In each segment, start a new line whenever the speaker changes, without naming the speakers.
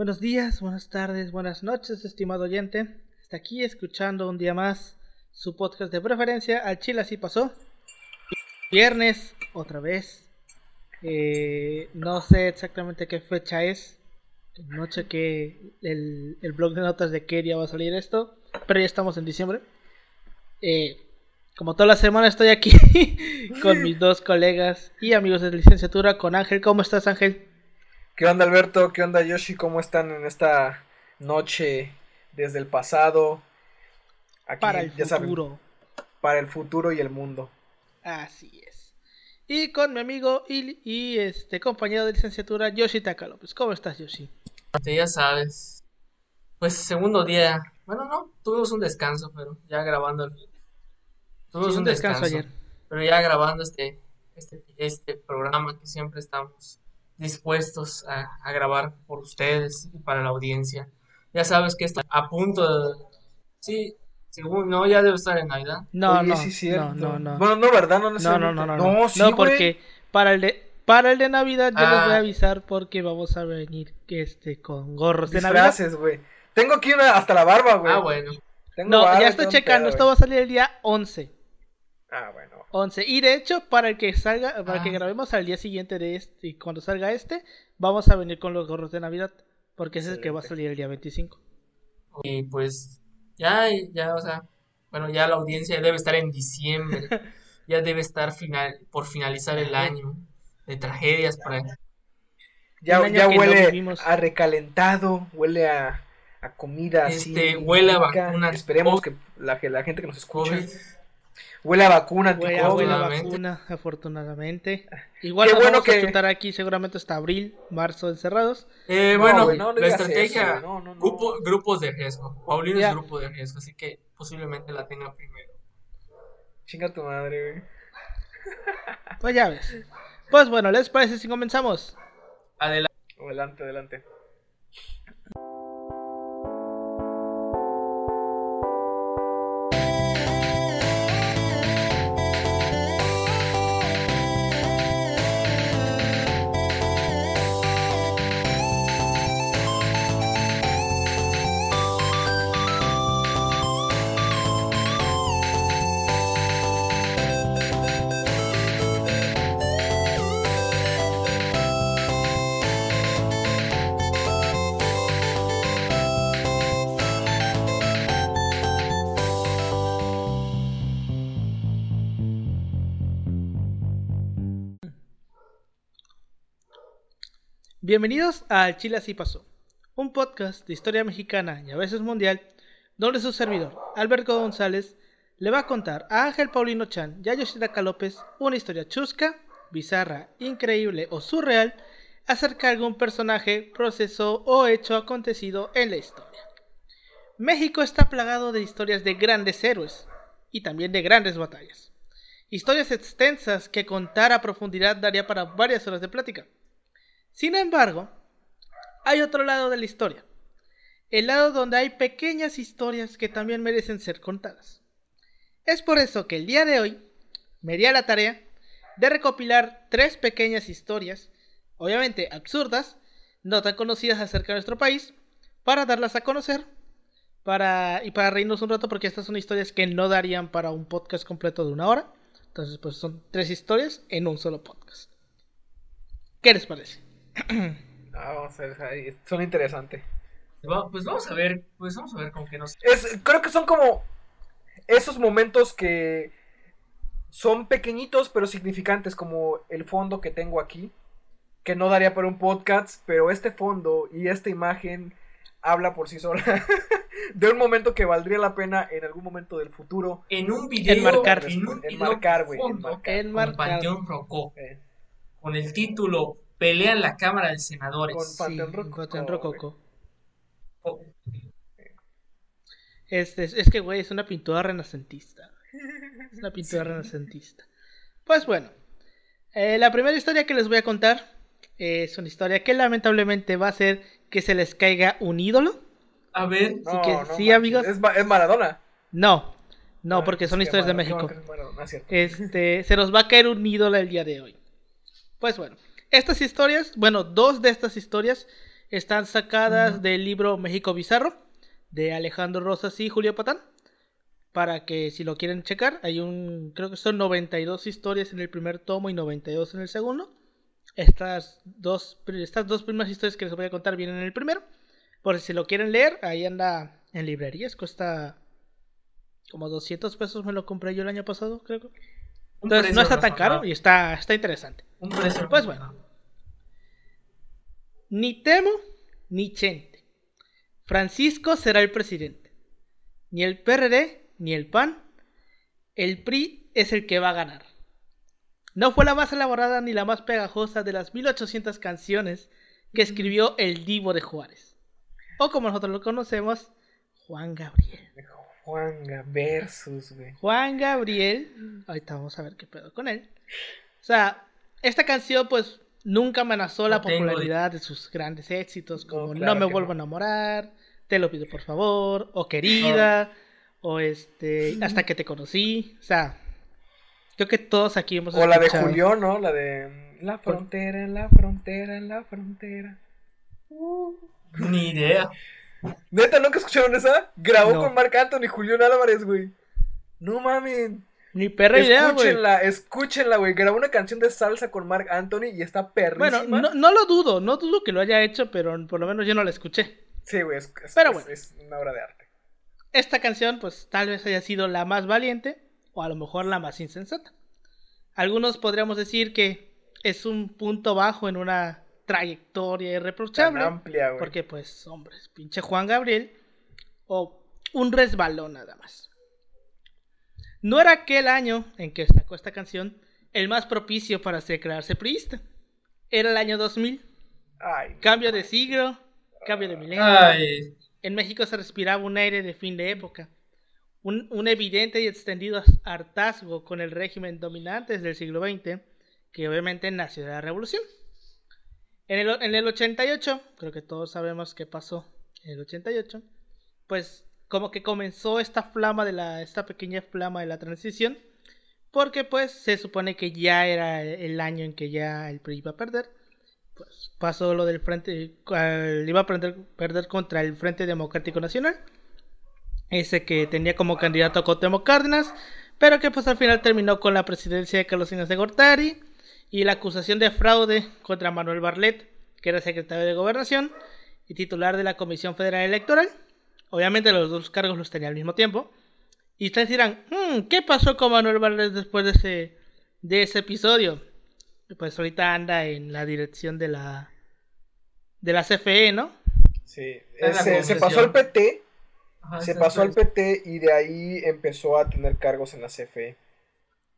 Buenos días, buenas tardes, buenas noches, estimado oyente. Está aquí escuchando un día más su podcast de preferencia. Al Chile así pasó. Viernes, otra vez. Eh, no sé exactamente qué fecha es. No chequé el, el blog de notas de qué día va a salir esto. Pero ya estamos en diciembre. Eh, como toda la semana estoy aquí con mis dos colegas y amigos de licenciatura, con Ángel. ¿Cómo estás, Ángel?
¿Qué onda Alberto? ¿Qué onda Yoshi? ¿Cómo están en esta noche desde el pasado?
Aquí, para el futuro.
para el futuro y el mundo.
Así es. Y con mi amigo y, y este compañero de licenciatura, Yoshi Taka López. ¿Cómo estás, Yoshi?
Sí, ya sabes. Pues segundo día. Bueno, no, tuvimos un descanso, pero ya grabando. El... Tuvimos un, descanso, ayer. Pero ya grabando este, este, este programa que siempre estamos dispuestos a, grabar por ustedes y para la audiencia. Ya sabes que está a punto de... Sí, según, no, ya debe estar en Navidad.
No, no, sí, no, no, no.
Bueno, no, ¿verdad? No,
no, no, no, no, no, sí, no porque para el de... Para el de Navidad yo les voy a ah. avisar porque vamos a venir este con gorros de Navidad.
Gracias, güey. Tengo aquí una hasta la barba, güey.
Ah, bueno.
no, ya estoy checando, esto va a salir el día 11.
Ah, bueno.
11. Y de hecho, para el que salga, para que ah. grabemos al día siguiente de este, y cuando salga este, vamos a venir con los gorros de Navidad. Porque ese es el que va a salir el día 25.
Y pues, ya, ya, o sea, bueno, ya la audiencia debe estar en diciembre. ya debe estar final, por finalizar el año de tragedias para.
Ya, ya huele a recalentado, huele a, a comida
este, Huele a vacunas.
Esperemos que la, la gente que nos escucha. Huele a vacuna,
huele, huele a vacuna, afortunadamente. Igual nos vamos que... a chutar aquí seguramente hasta abril, marzo encerrados.
Eh, bueno, la estrategia, grupos de riesgo. Paulino es grupo de riesgo, así que posiblemente la tenga primero.
Chinga tu madre, güey.
Pues ya ves. Pues bueno, ¿les parece si comenzamos?
Adelante.
Adelante, adelante.
Bienvenidos a Chile Así Pasó, un podcast de historia mexicana y a veces mundial, donde su servidor, Alberto González, le va a contar a Ángel Paulino Chan y a Yoshida López una historia chusca, bizarra, increíble o surreal acerca de algún personaje, proceso o hecho acontecido en la historia. México está plagado de historias de grandes héroes y también de grandes batallas. Historias extensas que contar a profundidad daría para varias horas de plática. Sin embargo, hay otro lado de la historia. El lado donde hay pequeñas historias que también merecen ser contadas. Es por eso que el día de hoy me di a la tarea de recopilar tres pequeñas historias, obviamente absurdas, no tan conocidas acerca de nuestro país, para darlas a conocer para, y para reírnos un rato porque estas son historias que no darían para un podcast completo de una hora. Entonces, pues son tres historias en un solo podcast. ¿Qué les parece?
Ah, vamos a ver, son interesantes.
Pues vamos a ver, pues vamos a ver con qué nos...
creo que son como esos momentos que son pequeñitos pero significantes, como el fondo que tengo aquí, que no daría para un podcast, pero este fondo y esta imagen habla por sí sola de un momento que valdría la pena en algún momento del futuro.
En un video.
Enmarcar.
En, un,
enmarcar, güey.
Enmarcar. Con Rocó. Eh. Con el título pelean la Cámara de Senadores.
Con Panteón
Rococo. Oh. Este, es, que, güey, es una pintura renacentista. Es una pintura renacentista. Pues bueno, eh, la primera historia que les voy a contar es una historia que lamentablemente va a ser que se les caiga un ídolo.
A ver,
sí, amigos.
¿Es, Maradona?
No, no, ah, porque son historias de México. este, se nos va a caer un ídolo el día de hoy. Pues bueno, estas historias, bueno, dos de estas historias Están sacadas del libro México Bizarro de Alejandro Rosas y Julio Patán. Para que si lo quieren checar, hay un, creo que son 92 historias en el primer tomo y 92 en el segundo. Estas dos, estas dos primeras historias que les voy a contar vienen en el primero. Por si lo quieren leer, ahí anda en librerías, cuesta como 200 pesos, me lo compré yo el año pasado, creo. Entonces no está tan caro y está, está interesante.
Un precio.
Pues bueno. Ni Temo ni Chente. Francisco será el presidente. Ni el PRD ni el PAN. El PRI es el que va a ganar. No fue la más elaborada ni la más pegajosa de las 1800 canciones que escribió el Divo de Juárez. O como nosotros lo conocemos, Juan Gabriel.
Juan versus, güey.
Juan Gabriel. Ahorita vamos a ver qué pedo con él. O sea, esta canción, pues, nunca amenazó la popularidad de sus grandes éxitos, como No, me vuelvo a enamorar, Te lo pido por favor, o Querida, o este, Hasta que te conocí. O sea, creo que todos aquí hemos
O la de Julio, ¿no? La de La frontera, la frontera, la frontera.
Ni idea.
¿Neta nunca escucharon esa? Grabó con Marc Anthony y Julián Álvarez, güey. No mames.
Ni perra idea,
güey. Escúchenla, escúchenla, güey. Grabó una canción de salsa con Marc Anthony y está perrísima.
Bueno, no, lo dudo, no dudo que lo haya hecho, pero por lo menos yo no la escuché.
Sí, güey, es, es una obra de arte.
Esta canción, pues tal vez haya sido la más valiente o a lo mejor la más insensata. Algunos podríamos decir que es un punto bajo en una trayectoria irreprochable.
amplia,
Porque, pues, hombres, pinche Juan Gabriel. O un resbalón nada más. No era aquel año en que sacó esta canción el más propicio para declararse priista. Era el año 2000. cambio de siglo, cambio de milenio. En México se respiraba un aire de fin de época. Un, un, evidente y extendido hartazgo con el régimen dominante desde el siglo XX, que obviamente nació de la revolución. En el, en el 88, creo que todos sabemos qué pasó en el 88, pues como que comenzó esta flama de la, esta pequeña flama de la transición, porque pues se supone que ya era el año en que ya el PRI iba a perder, pues pasó lo del frente, iba a perder, perder contra el Frente Democrático Nacional, ese que tenía como candidato a Cotemo Cárdenas, pero que pues al final terminó con la presidencia de Carlos Inés de Gortari, y la acusación de fraude contra Manuel Barlet, que era secretario de Gobernación y titular de la Comisión Federal Electoral. Obviamente los dos cargos los tenía al mismo tiempo. Y ustedes dirán, hmm, ¿qué pasó con Manuel Barlet después de ese, de ese episodio? Pues ahorita anda en la dirección de la, de la CFE, ¿no?
Sí, se, pasó al PT, se pasó al PT y de ahí empezó a tener cargos en la CFE.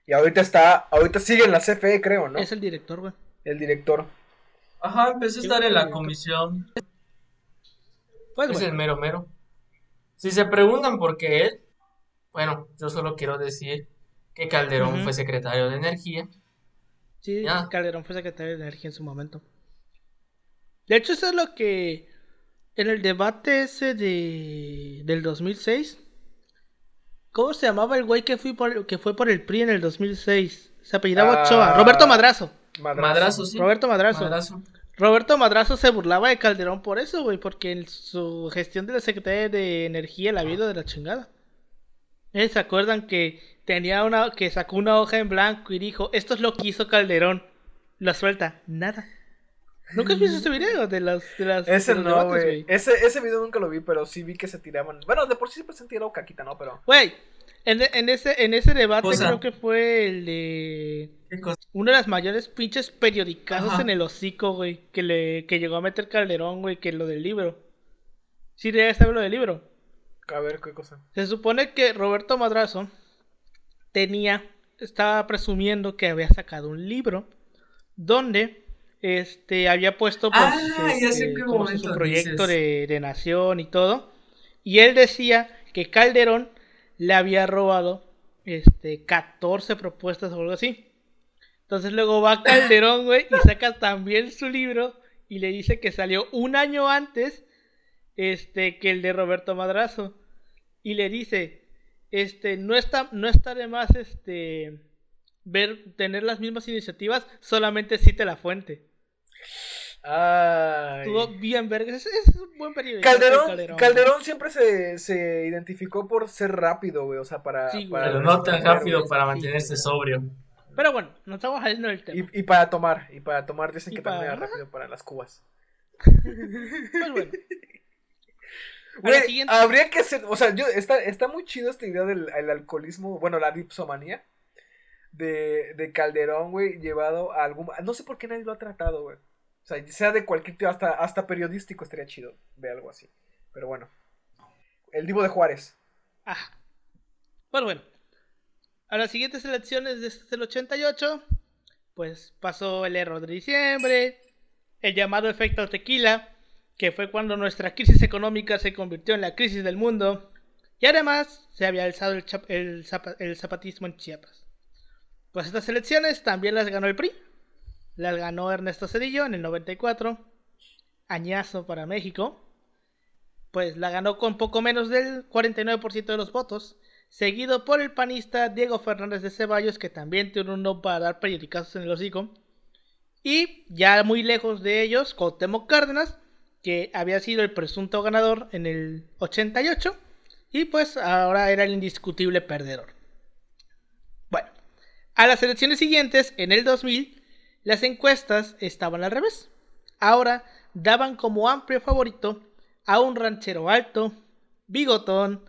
Y ahorita está, ahorita sigue en la CFE, creo, ¿no?
Es el director, güey.
El director.
Ajá, empezó a estar en la comisión. Pues es el mero mero. Si se preguntan por qué él, bueno, yo solo quiero decir que Calderón fue secretario de Energía.
Sí, Calderón fue secretario de Energía en su momento. De hecho, eso es lo que en el debate ese de del 2006 ¿Cómo se llamaba el güey que, fui por, que fue por el PRI en el 2006? Se apellidaba ah, Ochoa. Roberto Madrazo.
Madrazo. sí.
Roberto Madrazo. Roberto Madrazo se burlaba de Calderón por eso, güey, porque en su gestión de la Secretaría de Energía la vida de la chingada. ¿Se acuerdan que tenía una que sacó una hoja en blanco y dijo, "Esto es lo que hizo Calderón"? Lo suelta, nada. ¿Nunca has visto ese video de las de las
Ese no, güey. Ese, ese video nunca lo vi, pero sí vi que se tiraban. Bueno, de por sí siempre se han tirado caquita, ¿no? Pero.
Güey, en, en, ese, en ese debate creo que fue el de. Una de las mayores pinches periodicazos en el hocico, güey. Que le que llegó a meter Calderón, güey, que lo del libro. Sí, ya saber lo del libro.
A ver, ¿qué cosa?
Se supone que Roberto Madrazo tenía. Estaba presumiendo que había sacado un libro donde este había puesto pues,
ah, este,
su proyecto de, nación y todo. Y él decía que Calderón le había robado este 14 propuestas o algo así. Entonces luego va Calderón güey y saca también su libro y le dice que salió un año antes este que el de Roberto Madrazo. Y le dice este no está no está de más este ver tener las mismas iniciativas solamente cite la fuente Estuvo bien verga. Es, es, un buen periodista.
Calderón, Calderón, siempre se, se, identificó por ser rápido, güey. O sea, para.
pero no tan rápido para mantenerse sobrio.
Pero bueno, no estamos saliendo del tema.
Y, para tomar, y para tomar dicen que también era rápido para las cubas. pues bueno. habría que hacer, o sea, yo, está, está muy chido esta idea del alcoholismo, bueno, la dipsomanía de, de Calderón, güey, llevado a algún... No sé por qué nadie lo ha tratado, güey. O sea, sea de cualquier tipo, hasta, hasta periodístico estaría chido ver algo así. Pero bueno. El Divo de Juárez.
Ah. Bueno, bueno. A las siguientes elecciones desde el 88, pues pasó el error de diciembre, el llamado efecto tequila, que fue cuando nuestra crisis económica se convirtió en la crisis del mundo, y además se había alzado el, el zapatismo en Chiapas. Pues estas elecciones también las ganó el PRI, las ganó Ernesto Cedillo en el 94, añazo para México, pues la ganó con poco menos del 49% de los votos, seguido por el panista Diego Fernández de Ceballos, que también tiene uno para dar periodicazos en el hocico. Y ya muy lejos de ellos, Cuauhtémoc Cárdenas, que había sido el presunto ganador en el 88 y pues ahora era el indiscutible perdedor. Bueno, a las elecciones siguientes, en el 2000, las encuestas estaban al revés. Ahora daban como amplio favorito a un ranchero alto, bigotón,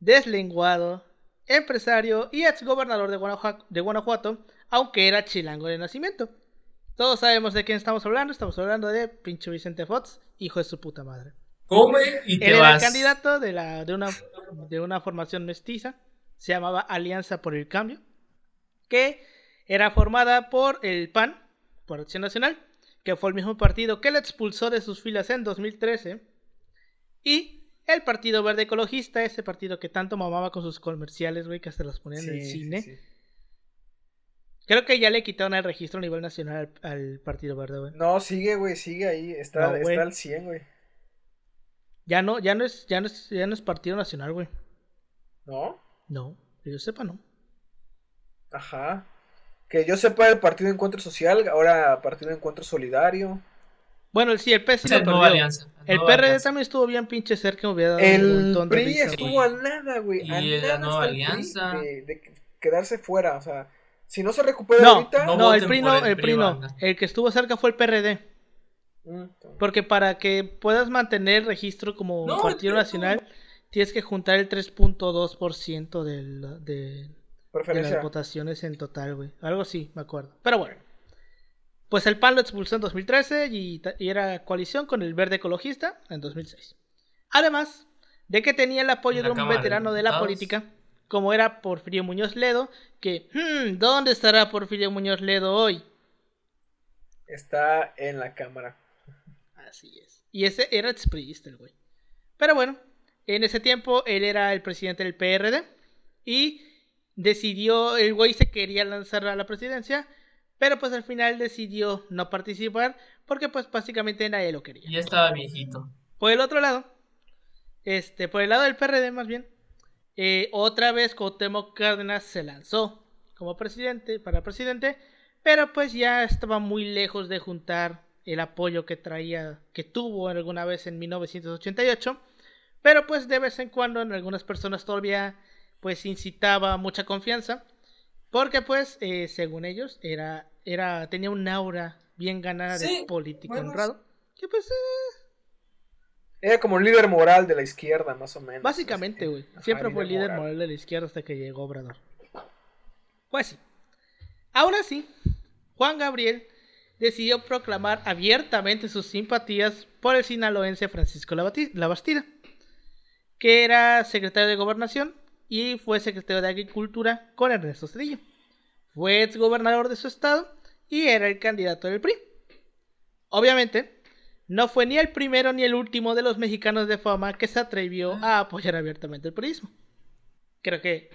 deslenguado, empresario y ex gobernador de Guanajuato, de Guanajuato, aunque era chilango de nacimiento. Todos sabemos de quién estamos hablando, estamos hablando de pinche Vicente Fox, hijo de su puta madre.
Come y te
Él era el candidato de, la, de, una, de una formación mestiza, se llamaba Alianza por el Cambio, que era formada por el PAN, por Acción Nacional, que fue el mismo partido que le expulsó de sus filas en 2013, y el Partido Verde Ecologista, ese partido que tanto mamaba con sus comerciales, güey, que hasta los ponían en el cine. Creo que ya le quitaron el registro a nivel nacional al, Partido Verde, güey.
No, sigue, güey, sigue ahí. Está, está al 100, güey.
Ya no, ya no es, ya no es, ya no es Partido Nacional, güey.
¿No?
No, que yo sepa, no.
Ajá. Que yo sepa el Partido Encuentro Social, ahora Partido Encuentro Solidario.
Bueno, sí, el PS el El PRD también estuvo bien pinche cerca, hubiera
dado El un PRI estuvo a nada, güey. A y la nueva alianza. De, quedarse fuera, o sea, si no se recupera
no,
ahorita.
No, el PRI no, el PRI no. El que estuvo cerca fue el PRD. Mm, Porque para que puedas mantener registro como partido nacional, tienes que juntar el 3.2% de, de, de las votaciones en total, güey. Algo así, me acuerdo. Pero bueno. Pues el PAN lo expulsó en 2013 y, era coalición con el Verde Ecologista en 2006. Además de que tenía el apoyo de un veterano de, la política, como era Porfirio Muñoz Ledo, que, hmm, ¿dónde estará Porfirio Muñoz Ledo hoy?
Está en la cámara.
Así es. Y ese era el güey. Pero bueno, en ese tiempo él era el presidente del PRD y decidió, el güey se quería lanzar a la presidencia pero pues al final decidió no participar porque pues básicamente nadie lo quería.
Y estaba viejito.
Por el otro lado, este, por el lado del PRD más bien, eh, otra vez Cuauhtémoc Cárdenas se lanzó como presidente, para presidente, pero pues ya estaba muy lejos de juntar el apoyo que traía, que tuvo alguna vez en 1988, pero pues de vez en cuando en algunas personas todavía pues incitaba mucha confianza porque pues, eh, según ellos, era, era, tenía un aura bien ganada de político honrado. Que pues... Eh,
era como líder moral de la izquierda, más o menos.
Básicamente, güey. Siempre fue líder moral. moral de la izquierda hasta que llegó Obrador. Pues sí. Aún así, Juan Gabriel decidió proclamar abiertamente sus simpatías por el sinaloense Francisco Labastida, que era secretario de Gobernación y fue secretario de Agricultura con Ernesto Cedillo. Fue ex gobernador de su estado y era el candidato del PRI. Obviamente, no fue ni el primero ni el último de los mexicanos de fama que se atrevió a apoyar abiertamente el PRIismo. Creo que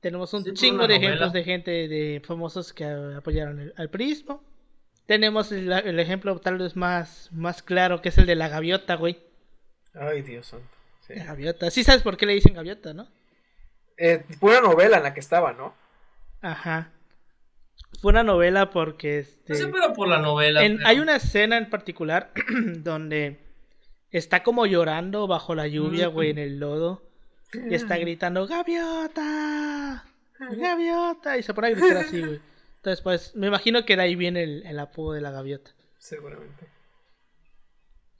tenemos un chingo de ejemplos de gente de famosos que apoyaron el, al PRIismo. Tenemos el, ejemplo tal vez más, más claro que es el de la gaviota, güey.
Ay, Dios santo.
Sí. gaviota. Sí sabes por qué le dicen gaviota, ¿no?
Eh, pura novela en la que estaba, ¿no?
Ajá. fue una novela porque... Este,
no sé, pero por la novela.
Hay una escena en particular donde está como llorando bajo la lluvia, güey, en el lodo. Y está gritando, ¡Gaviota! ¡Gaviota! Y se pone a gritar así, güey. Entonces, pues, me imagino que de ahí viene el, apodo de la gaviota.
Seguramente.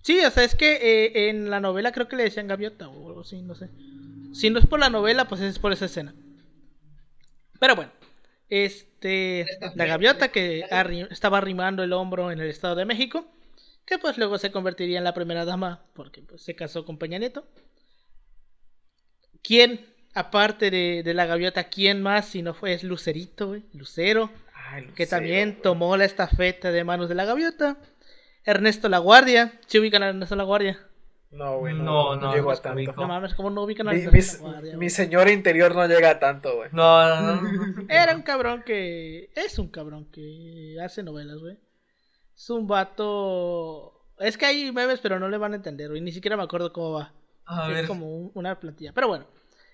Sí, o sea, es que eh, en la novela creo que le decían gaviota o algo así, no sé. Si no es por la novela, pues es por esa escena. Pero bueno, este, la gaviota que estaba arrimando el hombro en el Estado de México, que pues luego se convertiría en la primera dama porque pues, se casó con Peña Nieto. ¿Quién, aparte de, la gaviota, quién más si no fue es Lucerito, güey? Lucero, que también tomó la estafeta de manos de la gaviota. Ernesto La Guardia, ¿se ubican a Ernesto La Guardia?
No, güey, no, no, llego a tanto.
No mames, ¿cómo no ubican a
mi, mi, mi señor interior no llega a tanto, güey.
No, no, no.
Era un cabrón que. Es un cabrón que hace novelas, güey. Es un vato. Es que hay memes, pero no le van a entender, güey. Ni siquiera me acuerdo cómo va. es como una plantilla. Pero bueno,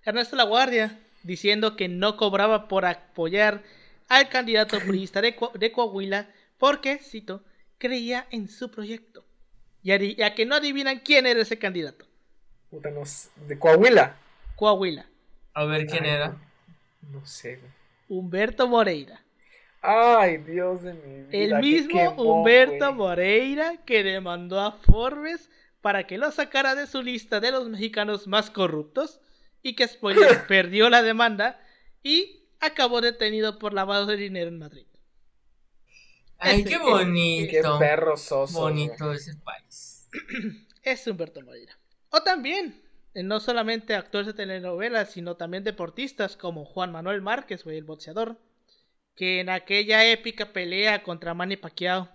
Ernesto La Guardia diciendo que no cobraba por apoyar al candidato priista de, de Coahuila porque, cito, creía en su proyecto. Y a, que no adivinan quién era ese candidato.
Puta, no ¿De Coahuila?
Coahuila.
A ver quién era.
No, sé.
Humberto Moreira.
Ay, Dios de mi vida.
El mismo Humberto Moreira que demandó a Forbes para que lo sacara de su lista de los mexicanos más corruptos y que, spoiler, perdió la demanda y acabó detenido por lavado de dinero en Madrid.
Ay, qué bonito. Qué
perro soso.
Bonito ese país.
Es Humberto Moreira. O también, eh, no solamente actores de telenovelas, sino también deportistas como Juan Manuel Márquez, güey, el boxeador, que en aquella épica pelea contra Manny Pacquiao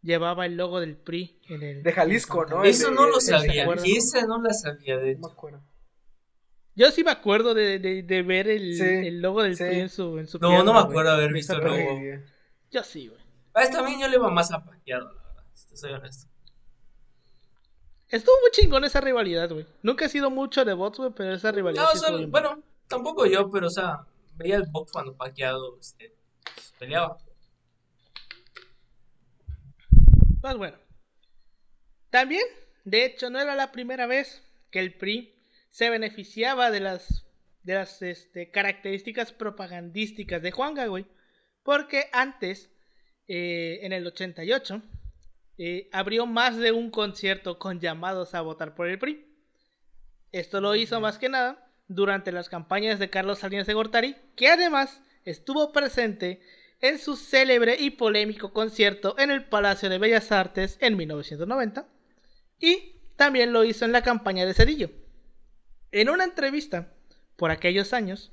llevaba el logo del PRI en el
de Jalisco, ¿no?
Eso no lo sabía. Esa no la sabía de
No me acuerdo.
Yo sí me acuerdo de, de, ver el, el, logo del PRI en su, en su
No, no me acuerdo de haber visto el logo.
Yo sí, güey.
A también yo le iba más a Pacquiao, la verdad, si soy honesto.
Estuvo muy chingón esa rivalidad, güey. Nunca he sido mucho de bots, güey, pero esa rivalidad.
No, bueno, tampoco yo, pero o sea, veía el box cuando Pacquiao este, peleaba.
Pues bueno. También, de hecho, no era la primera vez que el PRI se beneficiaba de las, de las este, características propagandísticas de Juanga, güey. Porque antes eh, en el 88, eh, abrió más de un concierto con llamados a votar por el PRI. Esto lo hizo más que nada durante las campañas de Carlos Salinas de Gortari, que además estuvo presente en su célebre y polémico concierto en el Palacio de Bellas Artes en 1990 y también lo hizo en la campaña de Cedillo. En una entrevista por aquellos años,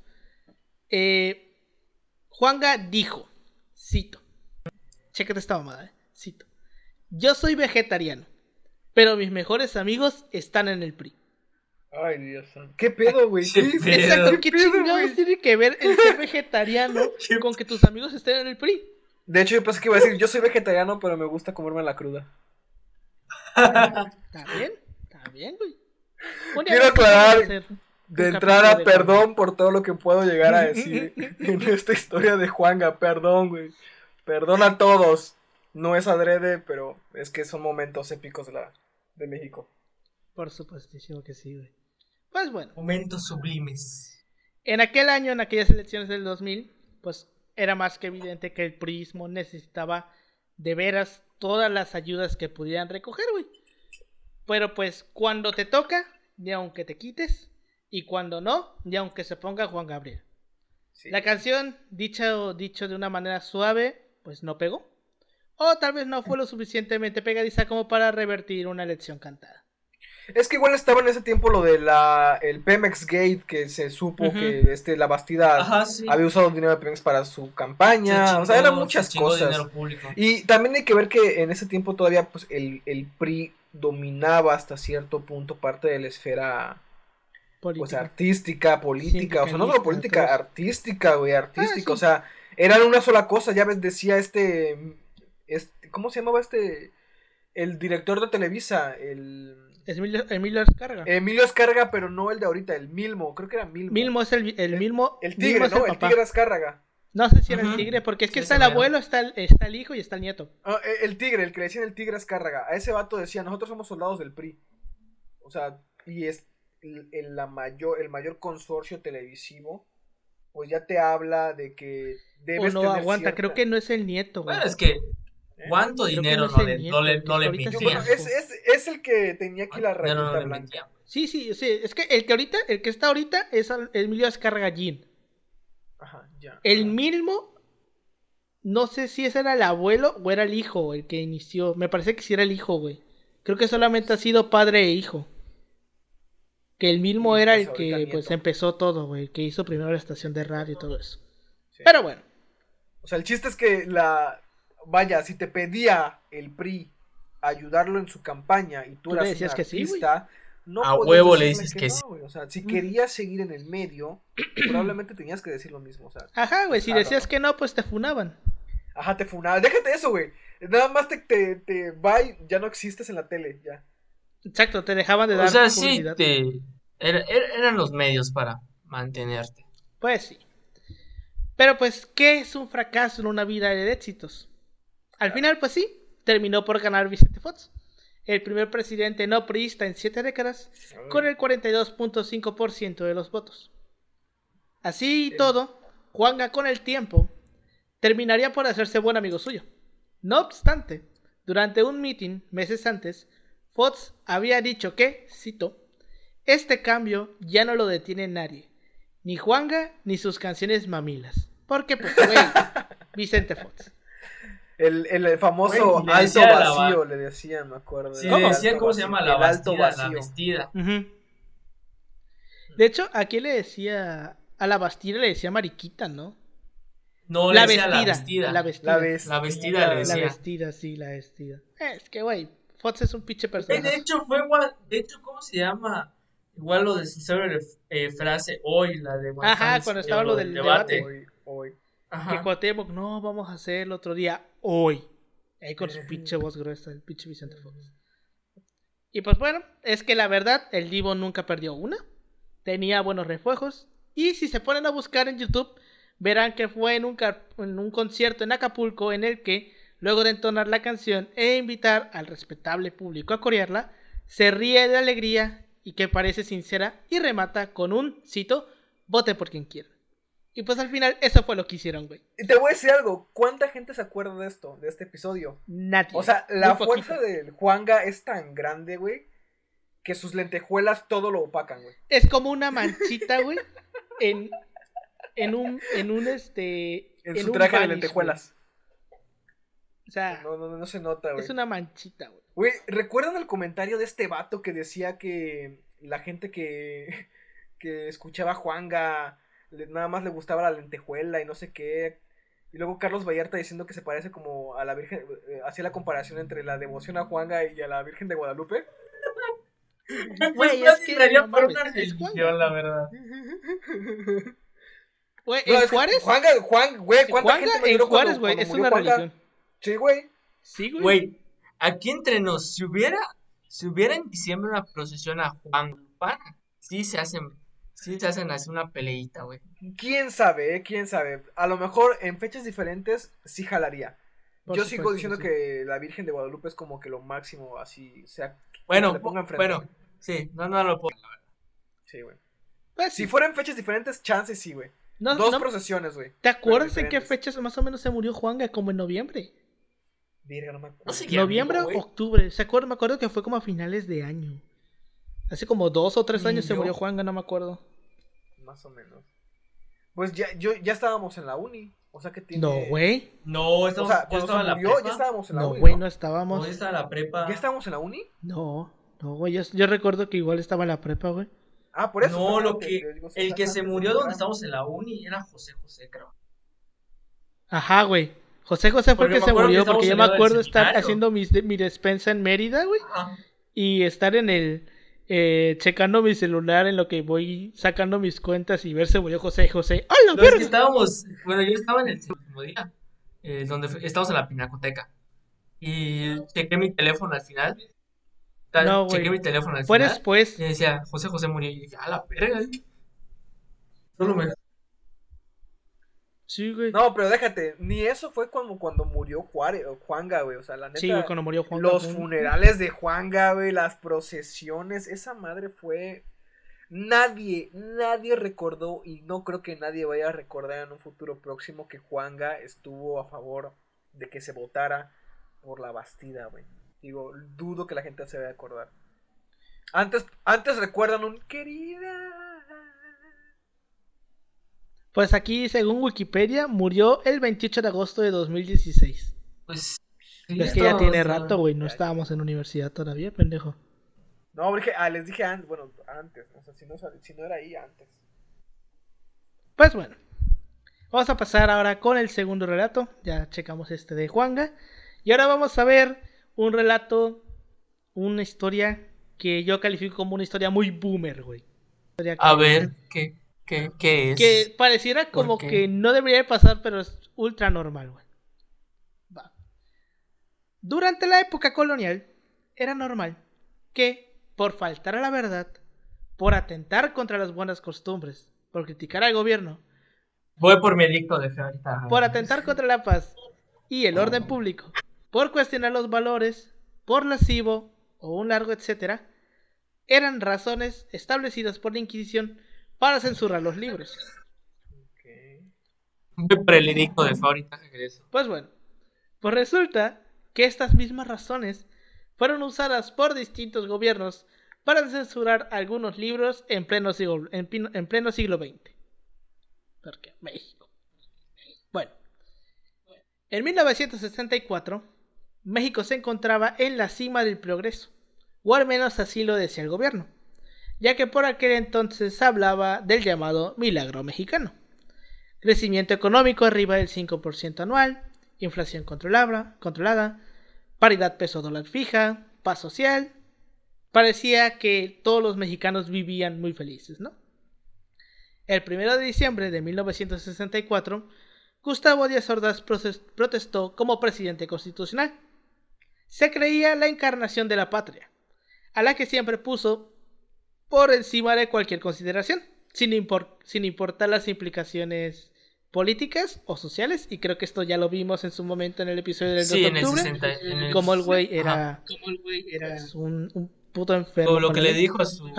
eh, Juanga dijo, cito, Chécate esta mamada, eh. Cito. Yo soy vegetariano, pero mis mejores amigos están en el PRI.
Ay, Dios santo. ¿Qué pedo, güey?
¿Qué, Exacto, ¿qué, chingados tiene que ver el ser vegetariano con que tus amigos estén en el PRI?
De hecho, yo pensé que iba a decir, yo soy vegetariano, pero me gusta comerme la cruda.
Está bien, está bien, güey.
Quiero aclarar de entrada, perdón por todo lo que puedo llegar a decir en esta historia de Juanga, perdón, güey. Perdona a todos. No es adrede, pero es que son momentos épicos de, la, de México.
Por supuestísimo que sí, güey. Pues bueno.
Momentos sublimes.
En aquel año, en aquellas elecciones del 2000, pues era más que evidente que el prismo necesitaba de veras todas las ayudas que pudieran recoger, güey. Pero pues cuando te toca, ni aunque te quites, y cuando no, ni aunque se ponga Juan Gabriel. La canción, dicho, dicho de una manera suave, pues no pegó. O tal vez no fue lo suficientemente pegadiza como para revertir una elección cantada.
Es que igual estaba en ese tiempo lo de la el Pemex Gate que se supo que este la Bastida había usado dinero de Pemex para su campaña, o sea, eran muchas cosas. Y también hay que ver que en ese tiempo todavía pues el, el PRI dominaba hasta cierto punto parte de la esfera pues artística, política, o sea, no solo política, artística, güey, artística, ah, o sea, eran una sola cosa, ya ves, decía este, este, ¿cómo se llamaba este? El director de Televisa, el...
Emilio, Emilio Escarga.
Emilio Escarga, pero no el de ahorita, el Milmo, creo que era Milmo.
Milmo es el, el Milmo.
El tigre, ¿no? El, tigre Escárraga.
No sé si era el tigre, porque es que está el abuelo, está el, está el hijo y está el nieto.
Ah, e, el tigre, el que le decían el tigre Escárraga. A ese vato decía, nosotros somos soldados del PRI. O sea, y es el, la mayor, el mayor consorcio televisivo, pues ya te habla de que
debes o no, aguanta, creo que no es el nieto.
Bueno, es que ¿Eh? ¿Cuánto dinero no, le, no, le, no le
es, es, es, el que tenía aquí la rayita blanca.
Sí, sí, sí. Es que el que ahorita, el que está ahorita es Emilio Azcárraga
Ajá, ya.
El mismo, no sé si ese era el abuelo o era el hijo el que inició. Me parece que sí era el hijo, güey. Creo que solamente ha sido padre e hijo. Que el mismo era pues el que pues empezó todo, güey. Que hizo primero la estación de radio y todo eso. Pero bueno.
O sea, el chiste es que la. Vaya, si te pedía el PRI ayudarlo en su campaña y tú, eras
decías que sí,
no
a huevo le dices que, sí.
O sea, si querías seguir en el medio, probablemente tenías que decir lo mismo. O sea,
Ajá, güey, si decías que no, pues te funaban.
Ajá, te funaban. Déjate eso, güey. Nada más te, te, te va y ya no existes en la tele, ya.
Exacto, te dejaban de dar.
O sea, sí, te... eran los medios para mantenerte.
Pues sí. Pero pues, ¿qué es un fracaso en una vida de éxitos? Al final, pues sí, terminó por ganar Vicente Fox el primer presidente no priista en siete décadas, con el 42.5% de los votos. Así y todo, Juanga con el tiempo terminaría por hacerse buen amigo suyo. No obstante, durante un meeting meses antes, Fox había dicho que, cito, este cambio ya no lo detiene nadie, ni Juanga ni sus canciones mamilas. Porque, pues, güey, Vicente Fox.
El, el famoso alto vacío, le decían, me acuerdo.
Sí, le decían cómo se llama la, alto vacío. la vestida.
De hecho, aquí le decía, a la Bastida le decía mariquita, ¿no?
No,
la,
le
vestida,
la vestida.
La vestida.
La vestida, le decía.
La vestida, sí, la vestida. Es que, güey, Fox es un pinche personaje.
De hecho, fue igual, de hecho, ¿cómo se llama? Igual lo de su eh, frase hoy, la de
Ajá, cuando estaba lo del debate.
Hoy.
Ajá. Que no, vamos a hacer el otro día, hoy. Ahí con su pinche voz gruesa, el pinche Vicente Fox. Y pues bueno, es que la verdad, el Divo nunca perdió una. Tenía buenos refuerzos. Y si se ponen a buscar en YouTube, verán que fue en un, en un concierto en Acapulco en el que, luego de entonar la canción e invitar al respetable público a corearla, se ríe de alegría y que parece sincera y remata con un, cito, vote por quien quiera. Y pues al final, eso fue lo que hicieron, güey.
Y te voy a decir algo. ¿Cuánta gente se acuerda de esto, de este episodio?
Nadie.
O sea, la fuerza del Juanga es tan grande, güey, que sus lentejuelas todo lo opacan, güey.
Es como una manchita, güey, en, en un, en un, este...
En, su traje de lentejuelas.
O sea...
No, no, no se nota, güey.
Es una manchita, güey.
Güey, ¿recuerdan el comentario de este vato que decía que la gente que, que escuchaba a Nada más le gustaba la lentejuela y no sé qué. Y luego Carlos Vallarta diciendo que se parece como a la Virgen, eh, hacía la comparación entre la devoción a Juanga y a la Virgen de Guadalupe.
Güey, es que no, por una religión, la verdad.
Güey, ¿en Juárez?
Juanga, Juan, güey, ¿cuánta
Juanga gente en Juárez, güey, es una religión.
Sí, güey.
Sí, güey.
Güey, aquí entre nos, si hubiera, si hubiera en diciembre una procesión a Juan sí se hacen Sí, se hacen así una peleita, güey.
¿Quién sabe, eh? ¿Quién sabe? A lo mejor en fechas diferentes sí jalaría. Yo sigo diciendo que la Virgen de Guadalupe es como que lo máximo, así, sea,
bueno, bueno, sí, no, no lo puedo,
Sí, güey. Pues si fueran fechas diferentes, chances sí, güey. Dos procesiones, güey.
¿Te acuerdas en qué fechas más o menos se murió Juanga? Como en noviembre.
Virga, no me acuerdo.
noviembre o octubre. ¿Se acuerda? Me acuerdo que fue como a finales de año. Hace como dos o tres años se murió Juanga, no me acuerdo
más o menos. Pues ya, yo, ya estábamos en la uni. O sea que tiene.
No, güey.
No, estamos, o sea, cuando
se murió, ya estábamos en la
no,
uni.
Güey, no, estábamos.
No, estaba la prepa.
¿Ya estábamos en la uni?
No, no, güey. Yo, yo, recuerdo que igual estaba en la prepa, güey.
Ah, por eso.
No, lo que. el que se murió donde estábamos en la uni era José José, creo.
Ajá, güey. José José fue el que se murió porque yo me acuerdo estar haciendo mi, mi despensa en Mérida, güey. Y estar en el eh, checando mi celular en lo que voy sacando mis cuentas y ver si murió José José. ¡Hola,
no, es que estábamos, bueno, yo estaba en el último día, eh, donde estábamos en la pinacoteca. Y chequé mi teléfono al final.
No,
chequé mi teléfono al
Fue
final.
después.
Y decía, José José murió. Y dije, a la verga. Solo me.
Sí, güey.
No, pero déjate, ni eso fue como cuando murió Juárez, Juanga, güey. O sea, la neta.
Sí, güey, cuando murió Juanga.
Los funerales de Juanga, güey, las procesiones, esa madre fue. Nadie, nadie recordó y no creo que nadie vaya a recordar en un futuro próximo que Juanga estuvo a favor de que se votara por la Bastida, güey. Digo, dudo que la gente se vaya a acordar. Antes, antes recuerdan un querida.
Pues aquí, según Wikipedia, murió el 28 de agosto de 2016.
Pues.
es que ya tiene rato, güey. No estábamos en universidad todavía, pendejo.
No, porque ah, les dije antes, bueno, antes. O sea, si no, si no era ahí, antes.
Pues bueno. Vamos a pasar ahora con el segundo relato. Ya checamos este de Juanga. Y ahora vamos a ver un relato, una historia que yo califico como una historia muy boomer, güey.
A ver, ¿qué, qué, qué es?
Que pareciera como que no debería pasar, pero es ultra normal, güey. Va. Durante la época colonial, era normal que, por faltar a la verdad, por atentar contra las buenas costumbres, por criticar al gobierno,
Voy por mi edicto de fe ahorita.
por atentar contra la paz y el orden público, por cuestionar los valores, por lascivo o un largo etcétera, eran razones establecidas por la Inquisición para censurar los libros.
Preledicto de ahorita
Pues bueno, pues resulta que estas mismas razones fueron usadas por distintos gobiernos para censurar algunos libros en pleno siglo, en, en pleno siglo XX. Porque México. Bueno, en 1964, México se encontraba en la cima del progreso o al menos así lo decía el gobierno, ya que por aquel entonces se hablaba del llamado milagro mexicano. Crecimiento económico arriba del 5% anual, inflación controlada, controlada, paridad peso dólar fija, paz social. Parecía que todos los mexicanos vivían muy felices, ¿no? El 1 de diciembre de 1964, Gustavo Díaz Ordaz protestó como presidente constitucional. Se creía la encarnación de la patria, a la que siempre puso por encima de cualquier consideración, sin, importar las implicaciones políticas o sociales, y creo que esto ya lo vimos en su momento en el episodio del 2 de octubre, como el güey era, un, puto enfermo.
lo que le dijo a su,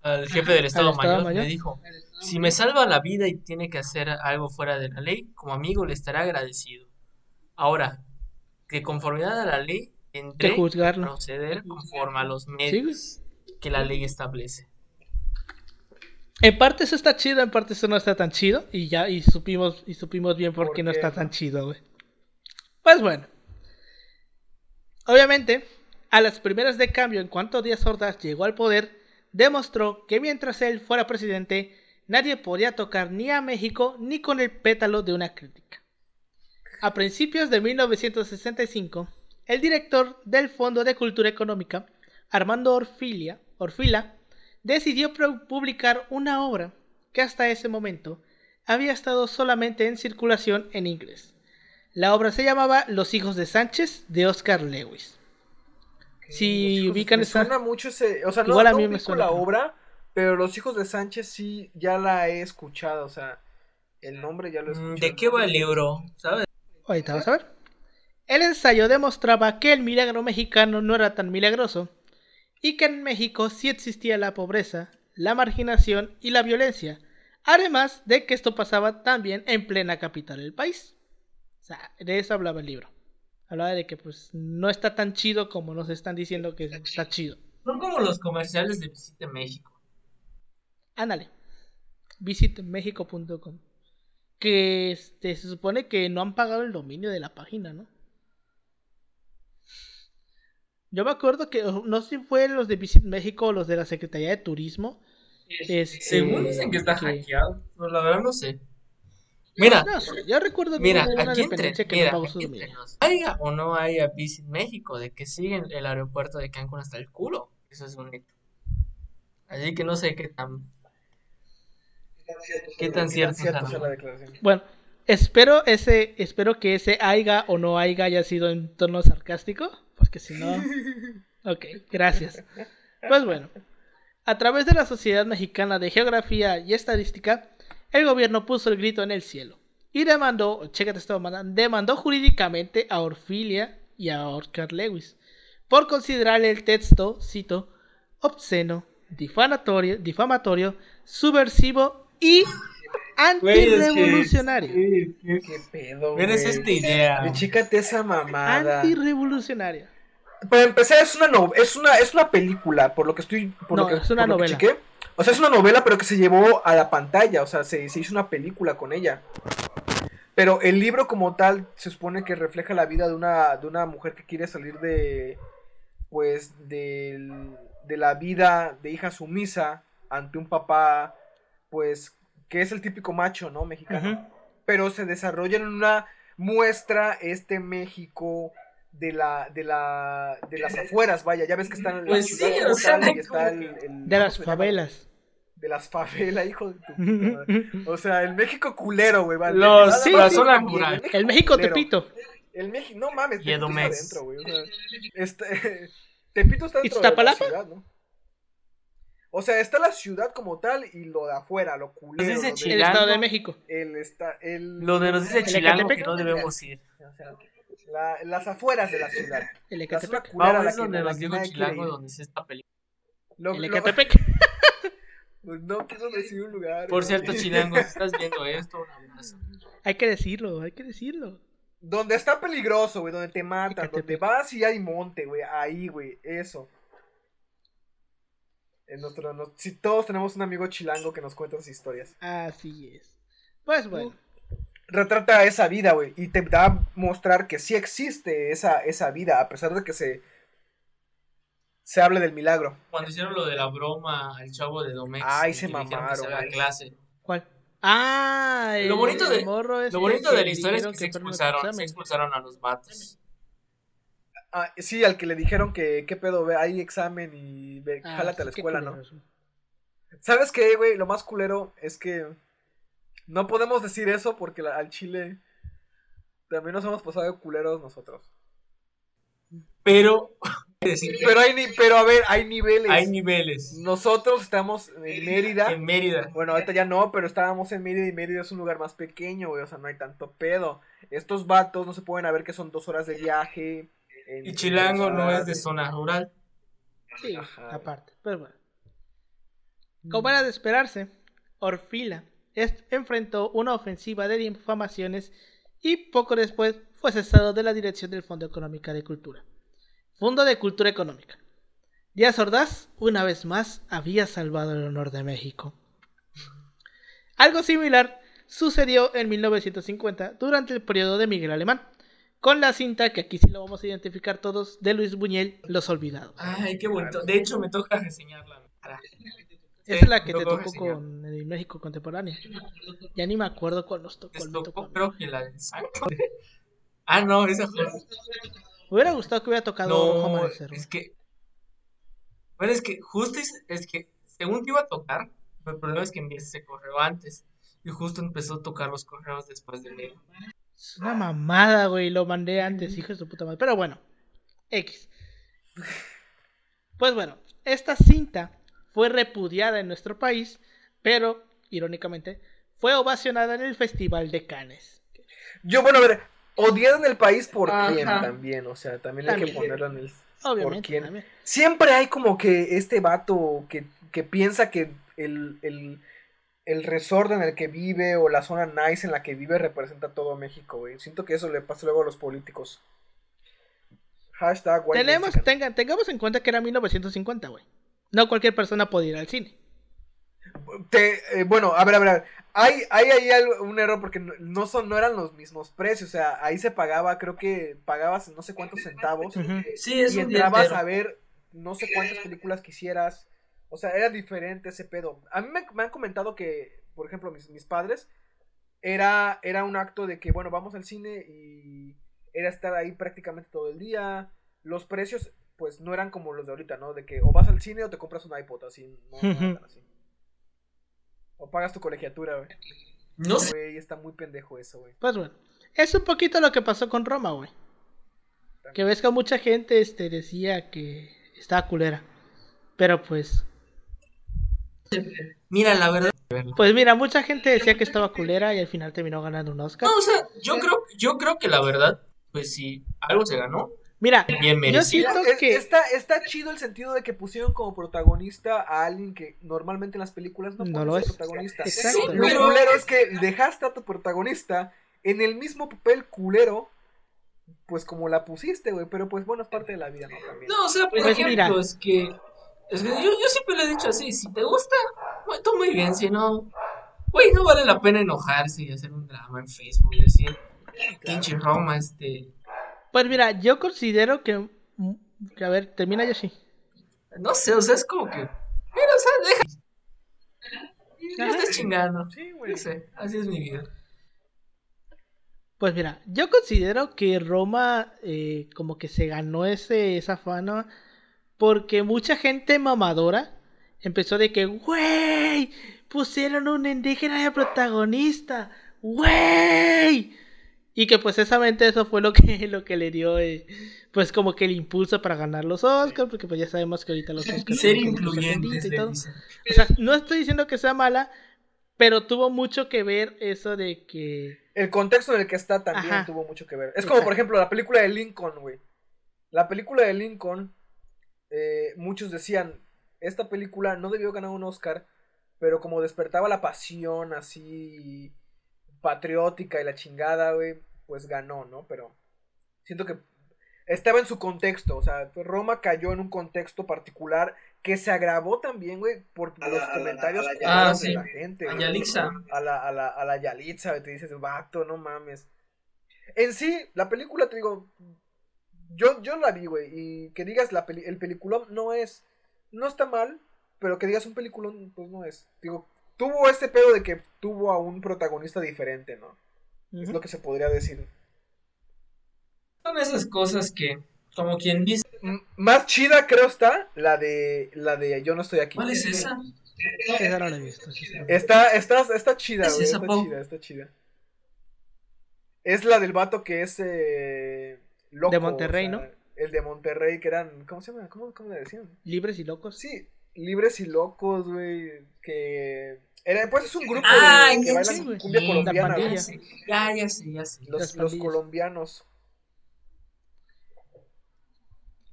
al jefe del Estado, mayor, le dijo, si me salva la vida y tiene que hacer algo fuera de la ley, como amigo le estará agradecido. Ahora, que conformidad a la ley, entre proceder conforme a los medios que la ley establece.
En parte eso está chido, en parte eso no está tan chido. Y ya, y supimos, y supimos bien por, qué no está tan chido, güey. Pues bueno. Obviamente, a las primeras de cambio, en cuanto Díaz Ordaz llegó al poder, demostró que mientras él fuera presidente, nadie podía tocar ni a México ni con el pétalo de una crítica. A principios de 1965, el director del Fondo de Cultura Económica, Armando Orfilia, Orfila, decidió publicar una obra que hasta ese momento había estado solamente en circulación en inglés. La obra se llamaba Los hijos de Sánchez de Oscar Lewis. Si ubican
me
esa...
suena mucho ese, o sea, no, a mí me suena la obra, pero Los hijos de Sánchez sí ya la he escuchado, o sea, el nombre ya lo he mm, escuchado.
¿De qué va el libro? ¿Sabes?
Ahorita vas a ver. El ensayo demostraba que el milagro mexicano no era tan milagroso y que en México sí existía la pobreza, la marginación y la violencia, además de que esto pasaba también en plena capital del país. O sea, de eso hablaba el libro. Hablaba de que pues no está tan chido como nos están diciendo que está chido.
Son como los comerciales de Visite México.
Ándale. Visitemexico.com. Que este, se supone que no han pagado el dominio de la página, ¿no? Yo me acuerdo que, no sé si fue los de Visit México o los de la Secretaría de Turismo.
Este, según dicen que está hackeado, pero la verdad no sé. Mira,
yo recuerdo
mira, aquí entre, que mira, no aquí entre haya o no haya Visit México, de que siguen el aeropuerto de Cancún hasta el culo, eso es un hito. Así que no sé qué tan qué tan cierto,
es la declaración.
Bueno, espero ese espero que ese haya o no haya haya sido en tono sarcástico porque si no... Ok, gracias. Pues bueno, a través de la Sociedad Mexicana de Geografía y Estadística, el gobierno puso el grito en el cielo y demandó, chécate esto, demandó jurídicamente a Orfilia y a Oscar Lewis por considerar el texto, cito, obsceno, difamatorio, difamatorio subversivo y antirrevolucionario.
¿Qué pedo, güey?
esta idea.
Chícate esa mamada.
Antirrevolucionario.
Para empezar, es una, no, es una, es una película, por lo que estoy. Por
no,
lo que,
es una
por lo que
novela.
chequé. O sea, es una novela, pero que se llevó a la pantalla. O sea, se, se hizo una película con ella. Pero el libro como tal se supone que refleja la vida de una, de una mujer que quiere salir de, pues, del- de la vida de hija sumisa ante un papá, pues, que es el típico macho, ¿no? Mexicano. Pero se desarrolla en una muestra este México de la, de la, de las afueras, vaya, ya ves que están en la
Pues sí, o sea,
y está el- el-
De
¿cómo
las favelas.
De las favelas, hijo de tu puta madre. O sea, el México culero, güey. Vale.
Los-
sí,
más
sí.
rural.
El México
culero.
Tepito.
El México, no mames, Tepito está
Edomex.
dentro, güey. O sea, este, Tepito está dentro de la ciudad, ¿no? O sea, está la ciudad como tal y lo de afuera, lo culero.
Ese
lo de-
El. Estado de México.
el, está, el,
Lo de nos dice
El
Chilango que no debemos ir.
o sea, la- las afueras de la ciudad.
El Ecatepec.
Vamos, es
que-
donde nos
que
dijo Chilango donde se esta película.
Lo-
El
lo-
Ecatepec.
Pues no quiero decir un lugar.
Por cierto, Chilango, si estás viendo esto, un abrazo.
Hay que decirlo, hay que decirlo.
Donde está peligroso, güey, donde te matan,
Ecatepec.
donde vas y hay monte, güey, ahí, güey, eso. En nuestro, no- si todos tenemos un amigo chilango que nos cuenta sus historias.
Así es. Pues bueno.
Retrata esa vida, güey, y te da a mostrar que sí existe esa, esa vida, a pesar de que se, se hable del milagro.
Cuando hicieron lo de la broma al chavo de Domex.
Ay,
y
se
que que
mamaron, güey.
clase.
¿cuál? Ah, el,
Lo bonito de- Lo bonito
que
de la historia es que se expulsaron, se expulsaron a los vatos.
Ah, sí, al que le dijeron que, ¿qué pedo, ve? Hay examen y ve,
Ah,
jálate a la escuela, ¿no? ¿Sabes qué, güey? Lo más culero es que no podemos decir eso porque la- al chile también nos hemos pasado de culeros nosotros.
Pero,
Pero hay ni, pero a ver, hay niveles.
hay niveles.
Nosotros estamos en Mérida.
En Mérida.
Bueno, ahorita ya no, pero estábamos en Mérida y Mérida es un lugar más pequeño, güey. O sea, no hay tanto pedo. Estos vatos no se pueden ver que son dos horas de viaje. En-
Y Chilango
en
no es de zona rural.
Sí,
Ajá.
aparte. Pero bueno. Como era de esperarse, Orfila est- enfrentó una ofensiva de difamaciones y poco después fue cesado de la dirección del Fondo Económica de Cultura. Fondo de Cultura Económica. Díaz Ordaz, una vez más, había salvado el honor de México. Algo similar sucedió en 1950 durante el periodo de Miguel Alemán, con la cinta que aquí sí lo vamos a identificar todos de Luis Buñuel, Los Olvidados.
Ay, qué bonito. De hecho, me toca reseñarla.
Esa es la que te
tocó
con el México contemporáneo. Ya ni me acuerdo cuál nos tocó.
Les
tocó.
creo que la del Sancho. Ah, no, esa fue.
Me hubiera gustado que hubiera tocado Rojo
No,
Amanecer.
es que. Bueno, es que justo es, es que según te iba a tocar, pero el problema es que ese correo antes. Y justo empezó a tocar los correos después de leer.
Es una mamada, güey. Lo mandé antes, hijo de su puta madre. Pero bueno, X. Pues bueno, esta cinta fue repudiada en nuestro país, pero, irónicamente, fue ovacionada en el Festival de Cannes.
Yo, bueno, a ver, odiado en el país por
Ajá.
quién también. O sea, también, hay que ponerlo en el. por
Obviamente.
quién.
también.
Siempre hay como que este vato que, que piensa que el, el, el resort en el que vive o la zona nice en la que vive representa todo México, güey. Siento que eso le pasa luego a los políticos. Hashtag white
Tenemos, tenga- tengamos en cuenta que era 1950, güey. No cualquier persona podía ir al cine.
Te- eh, bueno, a ver, a ver, a ver. Hay, hay ahí algo- un error porque no, no son, no eran los mismos precios. O sea, ahí se pagaba, creo que pagabas no sé cuántos centavos.
Ujú.
Sí, es
y
un
entrabas a ver no sé cuántas películas quisieras. O sea, era diferente ese pedo. A mí me, me han comentado que, por ejemplo, mis, mis padres, era, era un acto de que, bueno, vamos al cine y era estar ahí prácticamente todo el día. Los precios, pues, no eran como los de ahorita, ¿no? De que o vas al cine o te compras un iPod, así. No, no eran así. O pagas tu colegiatura, güey.
No sé.
Güey, está muy pendejo eso, güey.
Pues bueno, es un poquito lo que pasó con Roma, güey. Que ves que mucha gente este, decía que estaba culera. Pero pues,
Mira, la verdad,
Pues mira, mucha gente decía que estaba culera y al final terminó ganando un Oscar.
No, o sea, yo creo, yo creo que la verdad, pues si algo se ganó.
Mira,
yo
siento que está, está chido el sentido de que pusieron como protagonista a alguien que normalmente en las películas no,
no lo es
protagonista. Exacto. Lo culero es que dejaste a tu protagonista en el mismo papel culero pues como la pusiste, güey, pero pues bueno, es parte de la vida, ¿no? También.
No, o sea, por pues ejemplo, es que es que yo, yo siempre le he dicho así, si te gusta, bueno, tú muy bien, si no, güey, no vale la pena enojarse y hacer un drama en Facebook y decir, pinche Roma, este...
Pues mira, yo considero que, que a ver, termina yo sí.
No sé, o sea, es como que, mira, o sea, deja... Ya estás chingando. Sí, güey. No sé, así es mi vida.
Pues mira, yo considero que Roma eh, como que se ganó ese, esa fama porque mucha gente mamadora empezó de que, güey, pusieron un indígena de protagonista, güey. Y que pues esamente eso fue lo que, lo que le dio, eh, pues como que el impulso para ganar los Oscars, porque pues ya sabemos que ahorita los Oscars...
Ser incluyentes, y todo.
O sea, no estoy diciendo que sea mala, pero tuvo mucho que ver eso de que...
El contexto en el que está también tuvo mucho que ver. Es como, por ejemplo, la película de Lincoln, güey. La película de Lincoln eh, muchos decían, esta película no debió ganar un Oscar, pero como despertaba la pasión así patriótica y la chingada, güey, pues ganó, ¿no? Pero siento que estaba en su contexto, o sea, Roma cayó en un contexto particular que se agravó también, güey, por los comentarios
de la gente. A
Yalitza. A la, a la, a la Yalitza, te dices, vato, no mames. En sí, la película, te digo, yo, yo la vi, güey, y que digas la el peliculón no es, no está mal, pero que digas un peliculón, pues no es. Digo, tuvo este pedo de que tuvo a un protagonista diferente, ¿no? Es lo que se podría decir.
Son esas cosas que, como quien dice.
más chida creo está la de la de Yo no estoy aquí.
¿Cuál es esa?
Esa no la he visto.
Está, está, está chida, güey. Está chida, está chida. Es la del vato que es eh,
de Monterrey, ¿no?
El de Monterrey, que eran. ¿Cómo se llama? ¿Cómo, cómo le decían?
Libres y locos.
Sí, libres y locos, güey. Que. Era, pues es un grupo
ah,
de, que bailan cumbia colombiana.
Ya, ya sé, ya sé.
Los, los colombianos.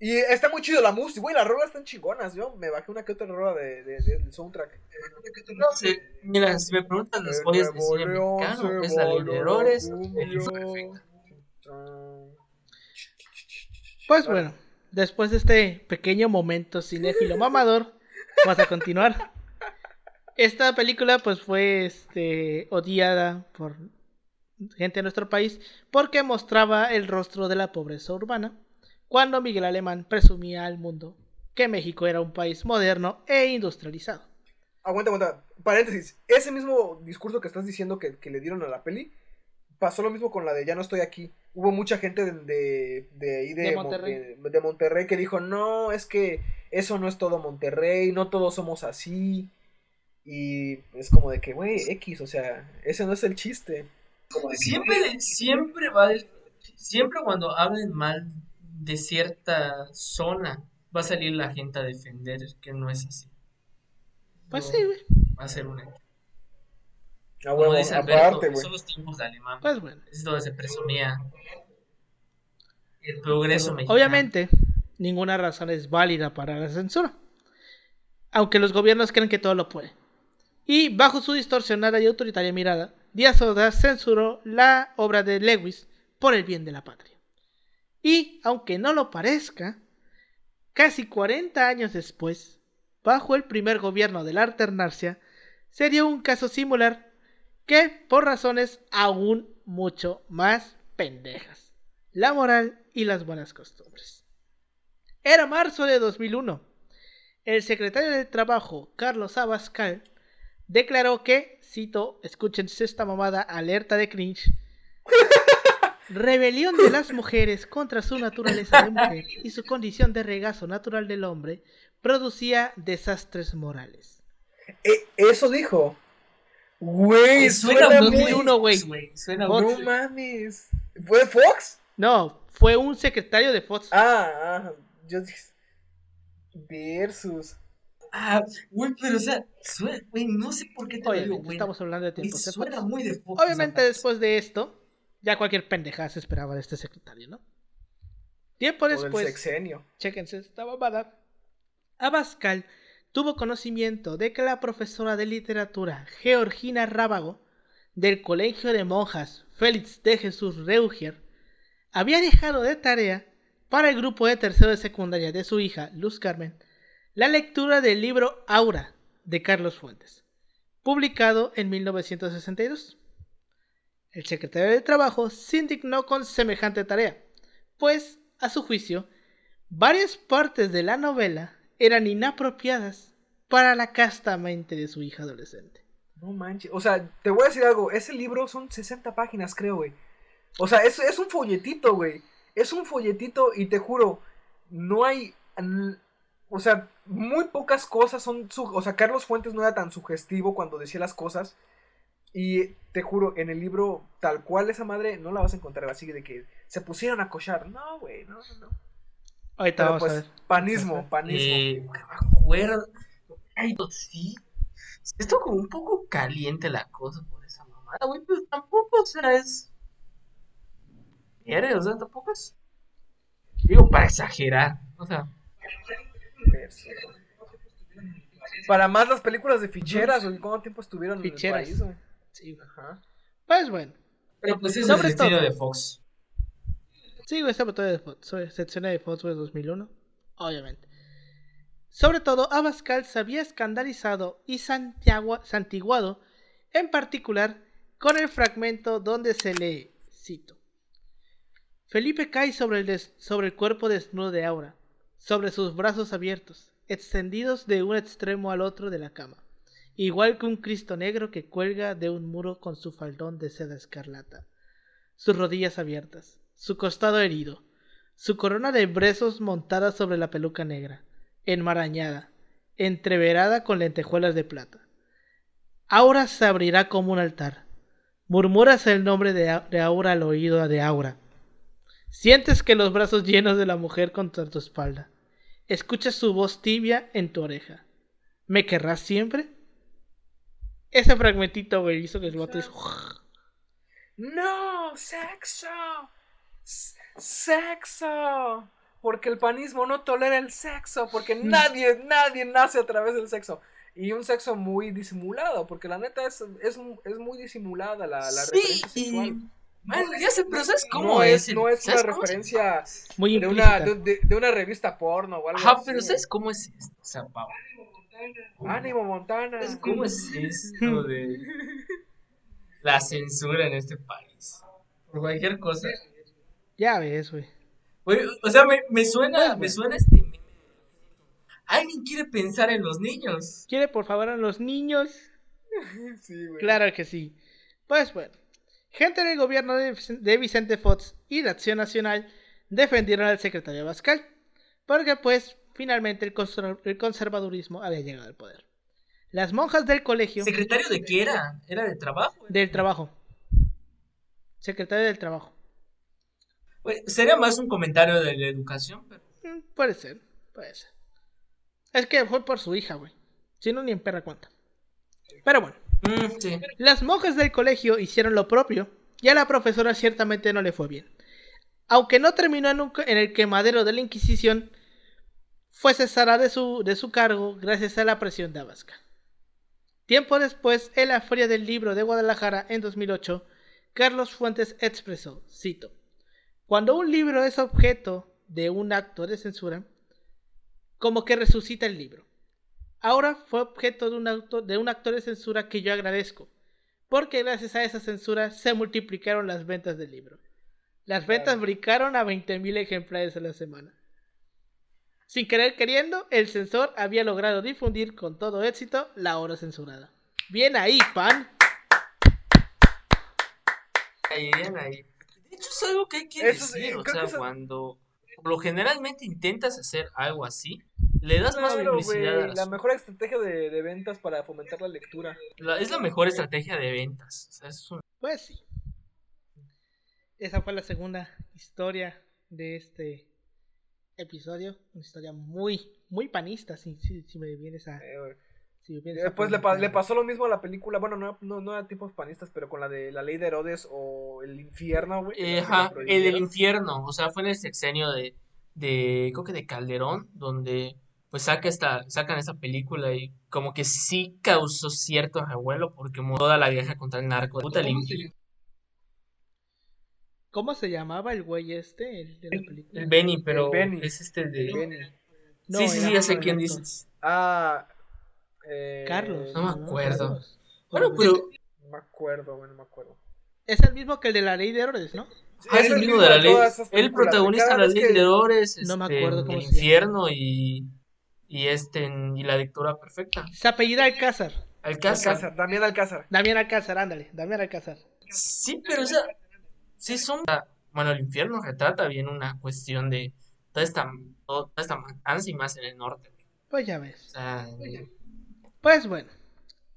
Y está muy chido la música, güey, las rolas están chingonas. Yo me bajé una que otra rola de, de, del soundtrack.
No sé, mira, si me preguntan las joyas de cine mexicano, es la ley de errores, el perfecto.
Pues bueno, después de este pequeño momento cinéfilo mamador, vamos a continuar. Esta película pues fue este, odiada por gente de nuestro país porque mostraba el rostro de la pobreza urbana cuando Miguel Alemán presumía al mundo que México era un país moderno e industrializado.
Aguanta, aguanta. Paréntesis. Ese mismo discurso que estás diciendo que, que le dieron a la peli pasó lo mismo con la de Ya no estoy aquí. Hubo mucha gente de, de, de ahí de, Monterrey. que dijo, no, es que eso no es todo Monterrey, no todos somos así. Y es como de que, güey, X, o sea, ese no es el chiste.
siempre, siempre va, siempre cuando hablen mal de cierta zona, va a salir la gente a defender que no es así.
Pues sí, güey.
Va a ser un hecho.
Ah, Como dice Alberto,
son los tiempos de alemán.
Pues bueno.
Es donde se presumía el progreso mexicano.
Obviamente, ninguna razón es válida para la censura. Aunque los gobiernos creen que todo lo puede. Y bajo su distorsionada y autoritaria mirada, Díaz Ordaz censuró la obra de Lewis por el bien de la patria. Y, aunque no lo parezca, casi 40 años después, bajo el primer gobierno de la alternancia, se dio un caso similar que por razones aún mucho más pendejas. La moral y las buenas costumbres. Era marzo de 2001. El secretario de Trabajo, Carlos Abascal, declaró que, cito, escúchense esta mamada alerta de cringe, rebelión de las mujeres contra su naturaleza de mujer y su condición de regazo natural del hombre producía desastres morales.
Eh, eso dijo. Güey,
suena,
suena 2001, güey.
No mames. ¿Fue Fox?
No, fue un secretario de Fox.
Ah, ah yo dije. Versus.
Ah, güey, pero o sea, güey, no sé por qué te
Oye, digo, Estamos hablando de tiempo.
Suena muy de
Fox. Obviamente, después de esto, ya cualquier pendejada se esperaba de este secretario, ¿no? Tiempo después.
sexenio.
Chéquense esta babada. Abascal tuvo conocimiento de que la profesora de literatura Georgina Rábago del Colegio de Monjas Félix de Jesús Reugier había dejado de tarea para el grupo de tercero de secundaria de su hija Luz Carmen la lectura del libro Aura de Carlos Fuentes, publicado en 1962. El secretario de Trabajo se indignó con semejante tarea, pues, a su juicio, varias partes de la novela eran inapropiadas para la casta mente de su hija adolescente.
No manches, o sea, te voy a decir algo, ese libro son 60 páginas, creo, güey. O sea, es, es un folletito, güey. Es un folletito y te juro, no hay... O sea, muy pocas cosas son... o sea, Carlos Fuentes no era tan sugestivo cuando decía las cosas. Y te juro, en el libro, tal cual esa madre, no la vas a encontrar así de que se pusieron a cochar. No, güey, no, no,
Ahorita vamos pues, a ver.
Panismo, panismo.
Eh, acuerdo. Ay, sí. Esto como un poco caliente la cosa por esa mamada, güey, pero tampoco, o sea, es. O sea, tampoco es. Digo, para exagerar, o sea.
Para más las películas de ficheras, güey, ¿cuánto tiempo estuvieron
ficheras.
en el país,
Sí, Ajá. Pues bueno.
Pero pues es el estilo de Fox.
Sí, güey, sobre todo de Fox. Sección de Fox de 2001. Obviamente. Sobre todo, Abascal se había escandalizado y santiguado, en particular, con el fragmento donde se lee, cito. Felipe cae sobre el, sobre el cuerpo desnudo de Aura, sobre sus brazos abiertos, extendidos de un extremo al otro de la cama, igual que un Cristo negro que cuelga de un muro con su faldón de seda escarlata, sus rodillas abiertas, su costado herido, su corona de brezos montada sobre la peluca negra, enmarañada, entreverada con lentejuelas de plata. Aura se abrirá como un altar. Murmuras el nombre de, Aura al oído de Aura. Sientes que los brazos llenos de la mujer contra tu espalda. Escuchas su voz tibia en tu oreja. ¿Me querrás siempre? Ese fragmentito, güey, hizo que el vato
¡No! ¡Sexo! Sexo. Porque el panismo no tolera el sexo, porque mm. nadie, nadie nace a través del sexo. Y un sexo muy disimulado, porque la neta es, es, muy disimulada la, la referencia sexual.
Bueno, ya sé, pero ¿sabes cómo es?
No es una referencia
muy
de, una, de, una revista porno o algo
Ajá, pero ¿sabes cómo es esto? O sea,
Ánimo Montana.
¿Cómo es esto de la censura en este país? Por cualquier cosa.
Ya ves, güey.
O sea, me, me suena, me suena este Alguien quiere pensar en los niños.
¿Quiere por favor en los niños?
sí, güey.
Claro que sí. Pues bueno. Gente del gobierno de, Vicente Fox y de Acción Nacional defendieron al secretario Bascal. Porque pues finalmente el, el conservadurismo había llegado al poder. Las monjas del colegio.
¿Secretario de qué era? ¿Era del trabajo?
Del trabajo. Secretario del trabajo.
Pues, sería más un comentario de la educación, pero...
Mm, puede ser, puede ser. Es que fue por su hija, güey. Si no, ni en perra cuenta. Pero bueno.
Mm,
Las monjas del colegio hicieron lo propio y a la profesora ciertamente no le fue bien. Aunque no terminó en, en el quemadero de la Inquisición, fue cesada de su, de su cargo gracias a la presión de Abascal. Tiempo después, en la Feria del Libro de Guadalajara en 2008, Carlos Fuentes expresó, cito, cuando un libro es objeto de un acto de censura, como que resucita el libro. Ahora fue objeto de un, acto, de un acto de censura que yo agradezco, porque gracias a esa censura se multiplicaron las ventas del libro. Las ventas brincaron a 20.000 ejemplares a la semana. Sin querer queriendo, el censor había logrado difundir con todo éxito la obra censurada. Bien ahí, pan.
Bien ahí es algo que hay que decir, o sea, cuando por lo generalmente intentas hacer algo así, le das más publicidad.
la mejor estrategia de, ventas para fomentar la lectura.
es la mejor estrategia de ventas.
Pues sí. Esa fue la segunda historia de este episodio, una historia muy, muy panista, si, si, me vienes a...
Eh, pues le, le, pasó lo mismo a la película, bueno, no, no, no era tipos panistas, pero con la de la ley de Herodes o el infierno, güey.
ajá, el del infierno, o sea, fue en el sexenio de, de, creo que de Calderón, donde pues saca esta, sacan esta película y como que sí causó cierto revuelo porque toda la vieja contra el narco. Puta
¿Cómo se llamaba el güey este? El, de la
película? el Benny, pero es este de... Benny. sí, sí, sí, ya sé quién dices.
Ah,
eh, Carlos.
No me acuerdo. Bueno, pero...
No me acuerdo, bueno, no me acuerdo.
Es el mismo que el de la ley de Herodes, ¿no?
Ah, es el mismo de la ley. El protagonista de la ley de Herodes,
no me este, acuerdo cómo
el infierno y y este y la dictadura perfecta.
Se apellida Alcázar.
Alcázar.
Alcázar. Damián Alcázar.
Damián Alcázar, ándale, Damián Alcázar.
Sí, pero o sea, sí son bueno, el infierno retrata bien una cuestión de toda esta toda esta matanza y más en el norte.
Pues ya ves. Pues bueno.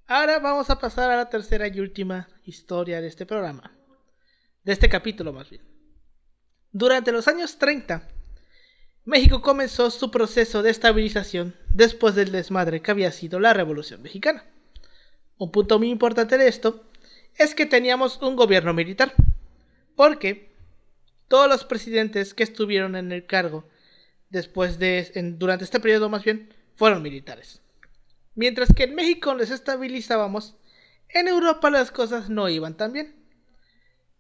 Ahora vamos a pasar a la tercera y última historia de este programa. De este capítulo más bien. Durante los años 30, México comenzó su proceso de estabilización después del desmadre que había sido la Revolución Mexicana. Un punto muy importante de esto es que teníamos un gobierno militar, porque todos los presidentes que estuvieron en el cargo después de durante este periodo más bien fueron militares. Mientras que en México les estabilizábamos, en Europa las cosas no iban tan bien.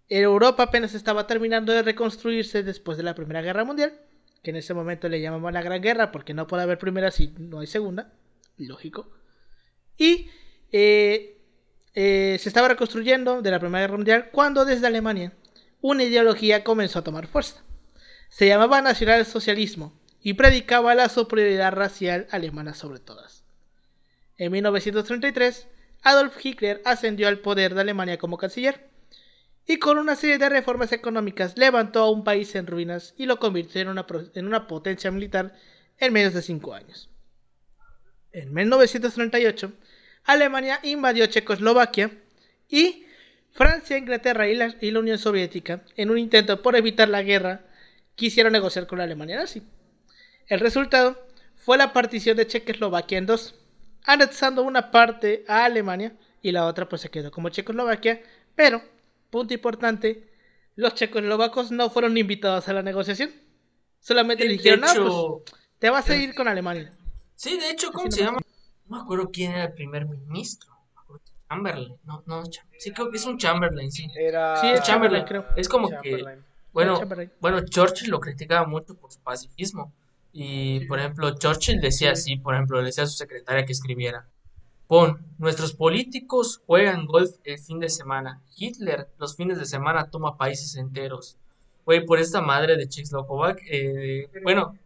Europa apenas estaba terminando de reconstruirse después de la Primera Guerra Mundial que en ese momento le llamamos la Gran Guerra, porque no puede haber primera si no hay segunda, lógico. Y eh, eh, se estaba reconstruyendo de la Primera Guerra Mundial cuando desde Alemania una ideología comenzó a tomar fuerza. Se llamaba nacionalsocialismo y predicaba la superioridad racial alemana sobre todas. En 1933, Adolf Hitler ascendió al poder de Alemania como canciller y con una serie de reformas económicas levantó a un país en ruinas y lo convirtió en una, en una potencia militar en menos de cinco años. En 1938, Alemania invadió Checoslovaquia y Francia, Inglaterra y la, y la, Unión Soviética, en un intento por evitar la guerra, quisieron negociar con la Alemania nazi. El resultado fue la partición de Checoslovaquia en dos, anexando una parte a Alemania y la otra pues se quedó como Checoslovaquia, pero punto importante, los checoslovacos no fueron invitados a la negociación. Solamente le dijeron, no, pues te vas a ir con Alemania.
Sí, de hecho, ¿cómo se llama? No me acuerdo quién era el primer ministro. Chamberlain, no, no, sí creo que es un Chamberlain, sí.
Era...
Sí, es Chamberlain, creo.
Es como que, bueno, bueno, Churchill lo criticaba mucho por su pacifismo. Y, por ejemplo, Churchill decía así, por ejemplo, le decía a su secretaria que escribiera, Pon, nuestros políticos juegan golf el fin de semana. Hitler los fines de semana toma países enteros. Güey, por esta madre de Checoslovac, eh, bueno.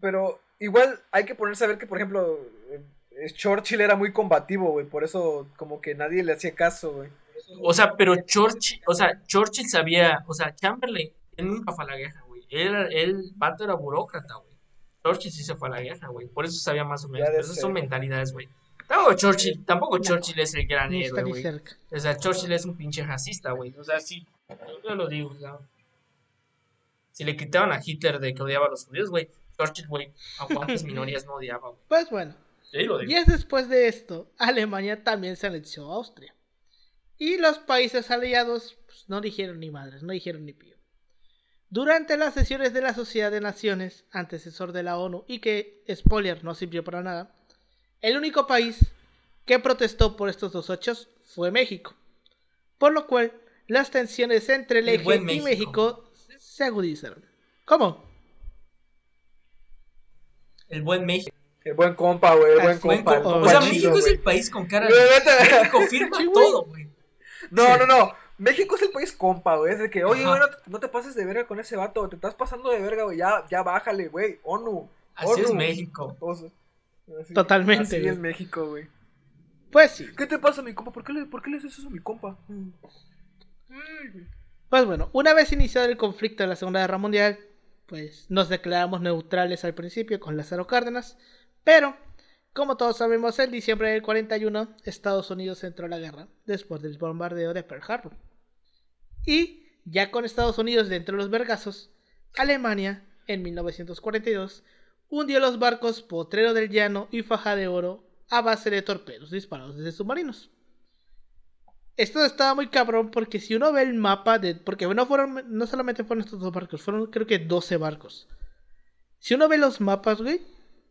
Pero igual hay que ponerse a ver que, por ejemplo, eh, Churchill era muy combativo, güey. Por eso como que nadie le hacía caso, güey.
O sea, pero Churchill, o sea, Churchill sabía, o sea, Chamberlain, él nunca fue a la guerra, güey. Él, el vato era burócrata, güey. Churchill sí se fue a la guerra, güey. Por eso sabía más o menos. esas son mentalidades, güey. Tampoco Churchill, tampoco Churchill es el gran héroe, güey. O sea, Churchill es un pinche racista, güey. O sea, sí, yo lo digo, o Si le quitaban a Hitler de que odiaba a los judíos, güey, Churchill, güey, a cuántas minorías no odiaba, güey.
Pues bueno. Y es después de esto, Alemania también se anexó a Austria. Y los países aliados pues, no dijeron ni madres, no dijeron ni pío. Durante las sesiones de la Sociedad de Naciones, antecesor de la ONU, y que, spoiler, no sirvió para nada, el único país que protestó por estos dos hechos fue México, por lo cual las tensiones entre el, eje y México. se agudizaron. ¿Cómo?
El buen México.
El buen compa, güey, el buen compa.
o sea, México es el país con cara de... México firma todo, güey.
No, no, no. México es el país compa, güey. Es de que, oye, güey, no, te pases de verga con ese vato. Te estás pasando de verga, güey. Ya, ya bájale, güey. ONU.
Así es México.
Totalmente.
Así es México, güey.
Pues sí.
¿Qué te pasa, mi compa? ¿Por qué le, por qué le haces eso a mi compa?
Pues bueno, una vez iniciado el conflicto de la Segunda Guerra Mundial, pues nos declaramos neutrales al principio con Lázaro Cárdenas, pero como todos sabemos, en diciembre del 41 Estados Unidos entró a la guerra después del bombardeo de Pearl Harbor. Y ya con Estados Unidos dentro de los vergazos, Alemania en 1942, hundió los barcos Potrero del Llano y Faja de Oro a base de torpedos disparados desde submarinos. Esto estaba muy cabrón porque si uno ve el mapa de... Porque no, fueron, no solamente fueron estos dos barcos, fueron creo que 12 barcos. Si uno ve los mapas, güey,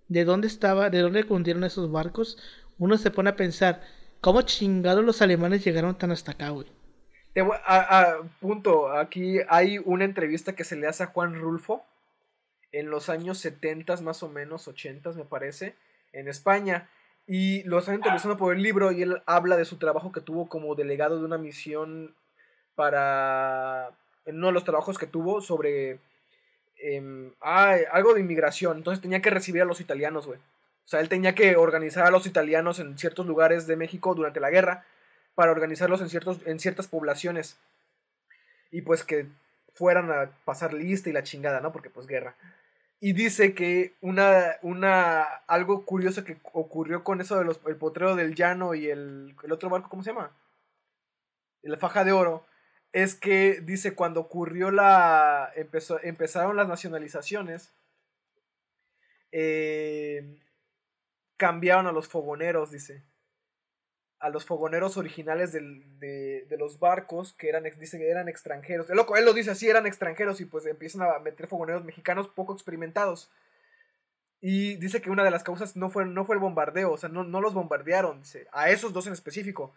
de dónde estaba, de dónde hundieron esos barcos, uno se pone a pensar, ¿cómo chingados los alemanes llegaron tan hasta acá, güey?
A, punto, aquí hay una entrevista que se le hace a Juan Rulfo en los años 70 más o menos, 80 me parece, en España. Y lo están entrevistando por el libro y él habla de su trabajo que tuvo como delegado de una misión para... en uno de los trabajos que tuvo sobre... Em, algo de inmigración. Entonces tenía que recibir a los italianos, güey. O sea, él tenía que organizar a los italianos en ciertos lugares de México durante la guerra para organizarlos en, ciertos, en ciertas poblaciones. Y pues que fueran a pasar lista y la chingada, ¿no? Porque pues guerra. Y dice que una, una, algo curioso que ocurrió con eso de los, el potrero del llano y el, el otro barco, ¿cómo se llama? La faja de oro. Es que dice cuando ocurrió la, empezó, empezaron las nacionalizaciones, eh, cambiaron a los fogoneros, dice a los fogoneros originales de, los barcos que eran, dice que eran extranjeros. El loco, él lo dice así, eran extranjeros y pues empiezan a meter fogoneros mexicanos poco experimentados. Y dice que una de las causas no fue, no fue el bombardeo, o sea, no, los bombardearon, dice, a esos dos en específico.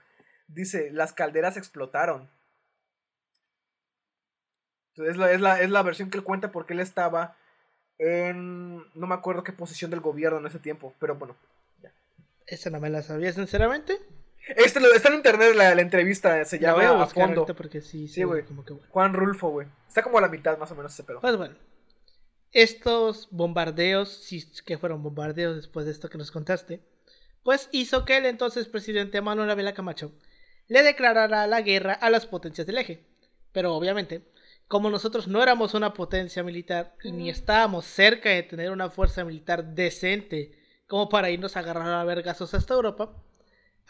Dice, las calderas explotaron. Entonces es la, es la, es la versión que él cuenta porque él estaba en... no me acuerdo qué posición del gobierno en ese tiempo, pero bueno.
Esa no me la sabía, sinceramente.
Este está en internet la, entrevista, se llama a, fondo.
Porque sí,
sí, güey. Juan Rulfo, güey. Está como a la mitad más o menos ese pedo.
Pues bueno. Estos bombardeos, si que fueron bombardeos después de esto que nos contaste, pues hizo que el entonces presidente Manuel Ávila Camacho le declarara la guerra a las potencias del eje. Pero obviamente, como nosotros no éramos una potencia militar y ni estábamos cerca de tener una fuerza militar decente como para irnos a agarrar a vergazos hasta Europa,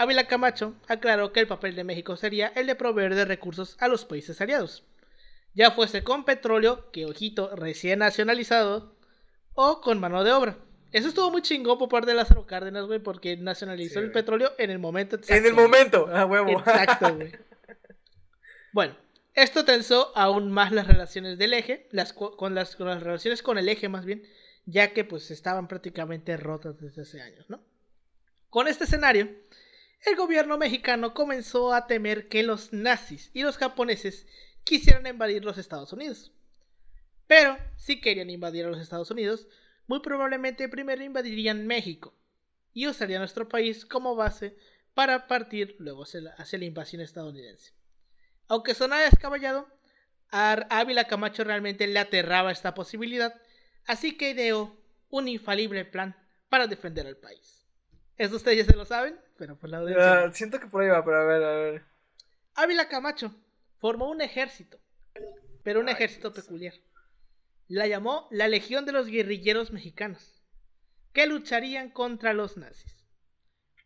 Ávila Camacho aclaró que el papel de México sería el de proveer de recursos a los países aliados, ya fuese con petróleo, que ojito, recién nacionalizado, o con mano de obra. Eso estuvo muy chingón por parte de Lázaro Cárdenas, güey, porque nacionalizó el petróleo en el momento
exacto. En el momento, a huevo.
Exacto, güey. bueno, esto tensó aún más las relaciones del eje, las, con, las, con las relaciones con el eje más bien, ya que pues estaban prácticamente rotas desde hace años, ¿no? Con este escenario, el gobierno mexicano comenzó a temer que los nazis y los japoneses quisieran invadir los Estados Unidos. Pero si querían invadir a los Estados Unidos, muy probablemente primero invadirían México y usarían nuestro país como base para partir luego hacia la, invasión estadounidense. Aunque sonara descabellado, a Ávila Camacho realmente le aterraba esta posibilidad, así que ideó un infalible plan para defender al país. Eso ustedes ya se lo saben, pero por la
audiencia. siento que por ahí va, pero a ver, a ver.
Ávila Camacho formó un ejército, pero un ejército peculiar. La llamó la Legión de los Guerrilleros Mexicanos, que lucharían contra los nazis.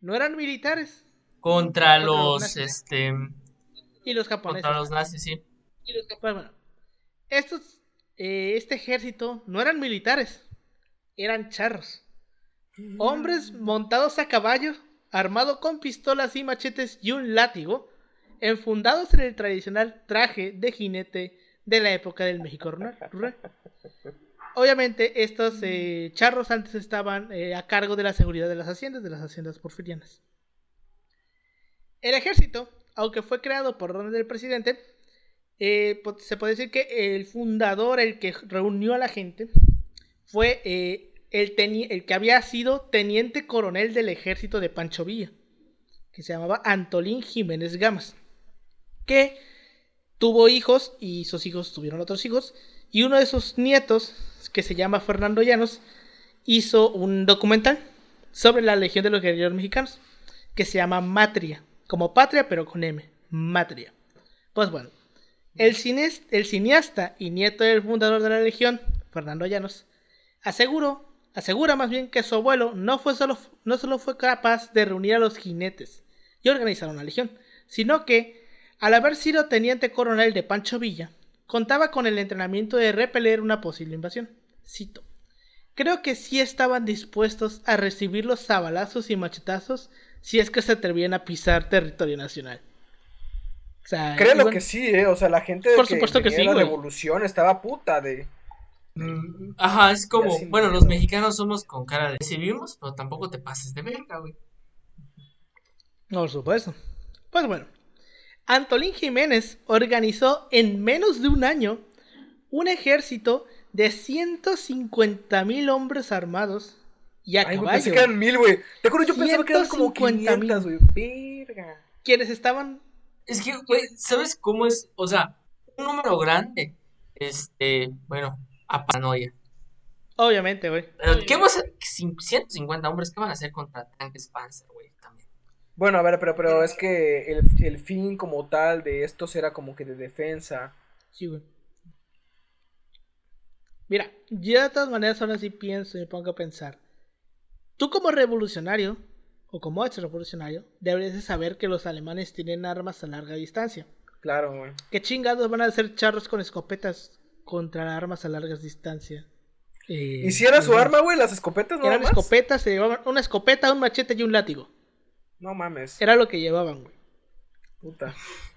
No eran militares.
Contra, los, este...
Y los japoneses.
Contra los nazis, sí.
Y los pues bueno, estos, eh, este ejército no eran militares, eran charros. Hombres montados a caballo, armados con pistolas y machetes y un látigo, enfundados en el tradicional traje de jinete de la época del México rural. Obviamente, estos eh, charros antes estaban eh, a cargo de la seguridad de las haciendas, de las haciendas porfirianas. El ejército, aunque fue creado por orden del presidente, eh, se puede decir que el fundador, el que reunió a la gente, fue el, que había sido teniente coronel del ejército de Pancho Villa, que se llamaba Antolín Jiménez Gamas, que tuvo hijos y sus hijos tuvieron otros hijos, y uno de sus nietos, que se llama Fernando Llanos, hizo un documental sobre la Legión de los Guerreros Mexicanos, que se llama Matria, como patria pero con M, Matria. Pues bueno, el, el cineasta y nieto del fundador de la Legión, Fernando Llanos, aseguró Asegura más bien que su abuelo no, fue solo, no solo fue capaz de reunir a los jinetes y organizar una legión, sino que, al haber sido teniente coronel de Pancho Villa, contaba con el entrenamiento de repeler una posible invasión. cito, creo que sí estaban dispuestos a recibir los sabalazos y machetazos si es que se atrevían a pisar territorio nacional.
O sea, Créelo que sí, ¿eh? O sea, la gente de
por supuesto que,
la revolución estaba puta de...
Mm, ajá, es como, bueno, los mexicanos somos con cara de recibimos, pero tampoco te pases de verga, güey.
No, por supuesto. Pues bueno, Antolín Jiménez organizó en menos de un año un ejército de 150 mil hombres armados y a Ay, caballo.
Pensé que eran mil, güey. Te acuerdo, yo pensaba que eran como 500, güey. Verga.
Quienes estaban
es que, güey, ¿sabes cómo es? O sea, un número grande, este, bueno, a paranoia.
Obviamente, güey.
Pero, ¿qué vas a hacer? 150 hombres, ¿qué van a hacer contra tanques Panzer, güey? También.
Bueno, a ver, pero, pero es que el, el fin como tal de estos era como que de defensa.
Sí, güey. Mira, yo de todas maneras ahora sí pienso y me pongo a pensar. Tú como revolucionario, o como hecho revolucionario, deberías de saber que los alemanes tienen armas a larga distancia.
Claro, güey.
¿Qué chingados van a hacer charros con escopetas contra armas a largas distancia?
Eh, ¿Y si era su arma, güey? ¿Las escopetas no
Eran escopetas, se llevaban una escopeta, un machete y un látigo.
No mames.
Era lo que llevaban, güey.
Puta.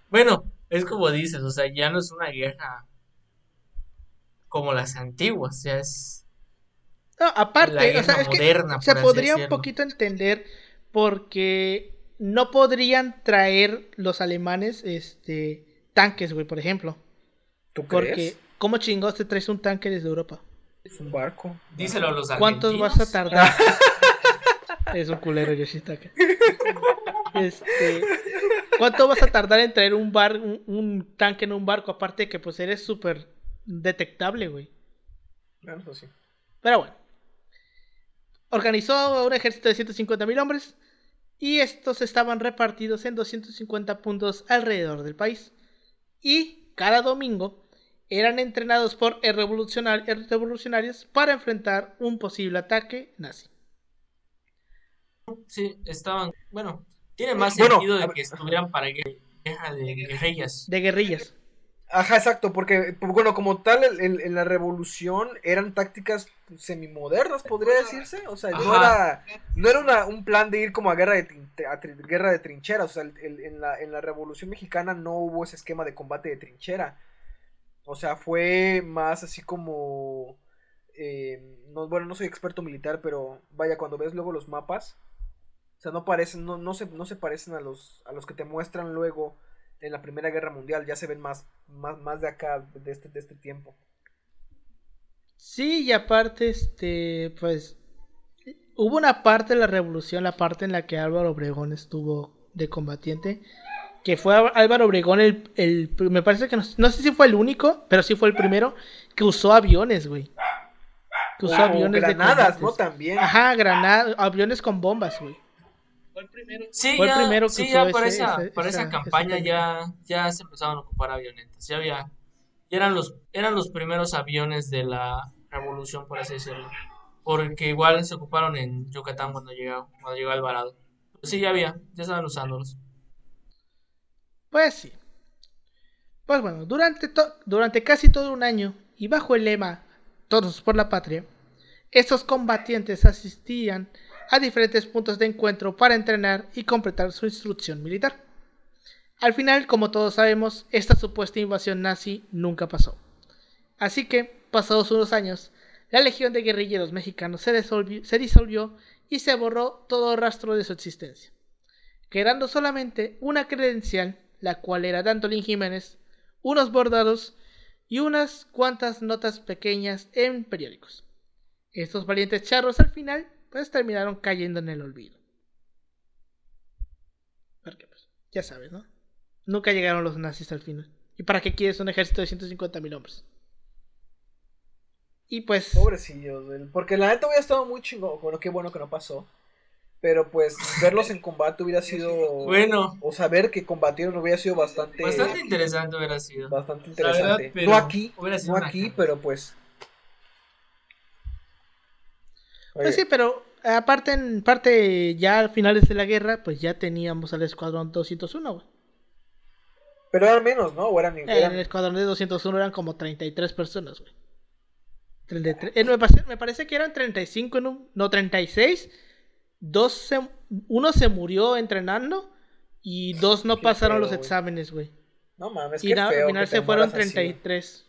Bueno, es como dices, o sea, ya no es una guerra como las antiguas, ya es...
No, aparte, o sea, es que se podría un poquito entender porque no podrían traer los alemanes este tanques, güey, por ejemplo.
¿Tú
crees? ¿Cómo chingados te traes un tanque desde Europa?
Es un barco.
Díselo a los
¿Cuántos vas a tardar? es un culero, Yoshitaka. Este, ¿Cuánto vas a tardar en traer un, bar, un, tanque en un barco? Aparte de que pues eres súper detectable, güey.
Eso sí.
Pero bueno. Organizó un ejército de 150.000 hombres y estos estaban repartidos en 250 puntos alrededor del país. Y cada domingo eran entrenados por revolucionarios para enfrentar un posible ataque nazi.
Sí, estaban, bueno, tiene más sentido de que estuvieran para guerra de guerrillas.
De guerrillas.
Ajá, exacto, porque, bueno, como tal, en, la revolución eran tácticas semimodernas, podría decirse. O sea, no era, no era un plan de ir como a guerra de, guerra de trincheras. O sea, en, la, en la revolución mexicana no hubo ese esquema de combate de trinchera. O sea, fue más así como... Eh, no, bueno, no soy experto militar, pero vaya, cuando ves luego los mapas, o sea, no parecen, no, no, se, no se parecen a los, a los que te muestran luego en la Primera Guerra Mundial, ya se ven más, más, más de acá, de este, de este tiempo.
Sí, y aparte, este, pues, hubo una parte de la revolución, la parte en la que Álvaro Obregón estuvo de combatiente, que fue Álvaro Obregón el, el me parece que no, no, sé si fue el único, pero sí fue el primero que usó aviones, güey.
Que usó aviones granadas, ¿no? También.
Ajá, granadas, aviones con bombas, güey.
Sí, fue ya, el primero que sí, ya para, esa, para esa, campaña ya, ya se empezaban a ocupar avionetas. Ya había, eran los, eran los primeros aviones de la revolución, por así decirlo. Porque igual se ocuparon en Yucatán cuando llegó, cuando llegó Alvarado. sí, ya había, ya estaban usándolos.
Pues sí. Pues bueno, durante, durante casi todo un año y bajo el lema Todos por la Patria, estos combatientes asistían a diferentes puntos de encuentro para entrenar y completar su instrucción militar. Al final, como todos sabemos, esta supuesta invasión nazi nunca pasó. Así que, pasados unos años, la Legión de Guerrilleros Mexicanos se disolvió, y se borró todo rastro de su existencia, quedando solamente una credencial, la cual era de Antolín Jiménez, unos bordados y unas cuantas notas pequeñas en periódicos. Estos valientes charros al final pues terminaron cayendo en el olvido. Porque pues, ya sabes, ¿no? Nunca llegaron los nazis al final. ¿Y para qué quieres un ejército de 150 mil hombres? Y pues...
Pobrecillos, porque la neta hubiera estado muy chingón. Bueno, qué bueno que no pasó. Pero pues verlos en combate hubiera sido.
Bueno.
O saber que combatieron hubiera sido bastante.
Bastante interesante hubiera sido.
Bastante interesante. no aquí, no aquí, pero pues.
Pues sí, pero aparte, en parte, ya a finales de la guerra, pues ya teníamos al escuadrón 201, güey.
Pero eran menos, ¿no? ¿O eran,
En el escuadrón de 201 eran como 33 personas, güey. 33. Eh, me, parece, me, parece, que eran 35 en un. No, 36. Dos se, uno se murió entrenando y dos no pasaron los exámenes, güey.
No mames,
y al final se fueron 33.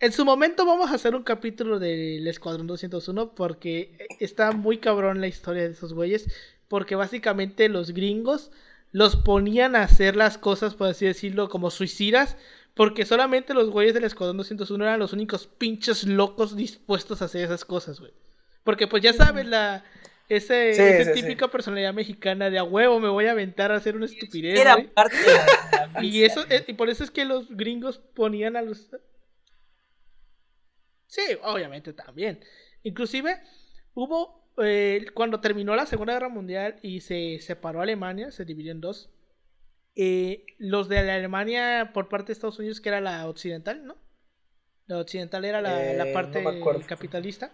En su momento vamos a hacer un capítulo del Escuadrón 201 porque está muy cabrón la historia de esos güeyes. Porque básicamente los gringos los ponían a hacer las cosas, por así decirlo, como suicidas. Porque solamente los güeyes del Escuadrón 201 eran los únicos pinches locos dispuestos a hacer esas cosas, güey. Porque pues ya sabes, la, ese, esa típica personalidad mexicana de a huevo me voy a aventar a hacer una estupidez. Era parte de y eso eh, y por eso es que los gringos ponían a los Sí, obviamente también. Inclusive hubo eh, cuando terminó la Segunda Guerra Mundial y se separó Alemania, se dividió en dos. Eh, los de la Alemania por parte de Estados Unidos, que era la occidental, ¿no? La occidental era la, parte capitalista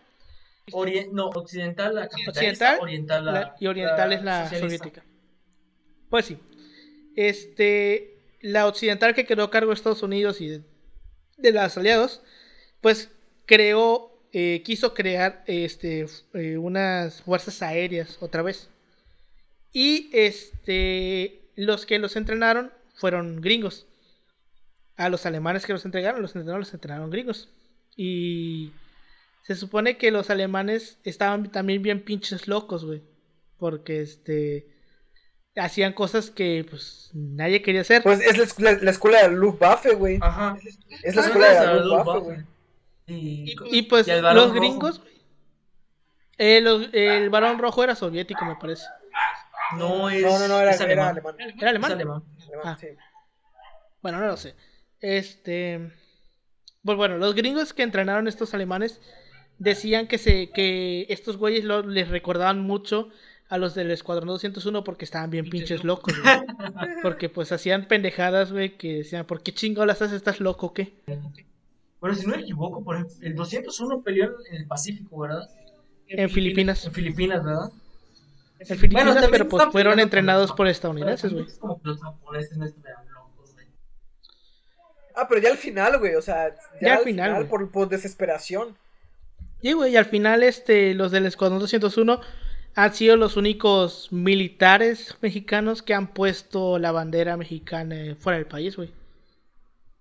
no, occidental la
occidental, oriental la, y oriental es la soviética. Pues sí. Este, la occidental que quedó a cargo de Estados Unidos y de, los aliados, pues creó, eh, quiso crear este, eh, unas fuerzas aéreas otra vez. Y este, los que los entrenaron fueron gringos. A los alemanes que los entregaron, los entrenaron, los entrenaron gringos. Y se supone que los alemanes estaban también bien pinches locos, güey. Porque este. Hacían cosas que pues nadie quería hacer.
Pues es la, escuela de Luftwaffe, güey. Ajá. Es la escuela de la Luftwaffe, güey.
Y, pues los gringos, güey. Eh, el balón rojo era soviético, me parece.
No, es, no, no, no era, alemán.
¿Era alemán? alemán. Ah. Bueno, no lo sé. Este. Pues bueno, los gringos que entrenaron estos alemanes decían que, se, que estos güeyes les recordaban mucho a los del Escuadrón 201 porque estaban bien pinches locos, Porque pues hacían pendejadas, güey, que decían, ¿por qué chingo las haces? ¿Estás loco o qué?
Bueno, si no me equivoco, por ejemplo, el 201 peleó en el Pacífico, ¿verdad?
En, Filipinas.
En Filipinas, ¿verdad?
En Filipinas, pero pues fueron entrenados por estadounidenses, güey. Como los japoneses no
locos, güey. Ah, pero ya al final, güey, o sea, ya, al final, por, por desesperación.
Y, güey, al final, este, los del Escuadrón 201 han sido los únicos militares mexicanos que han puesto la bandera mexicana fuera del país, güey.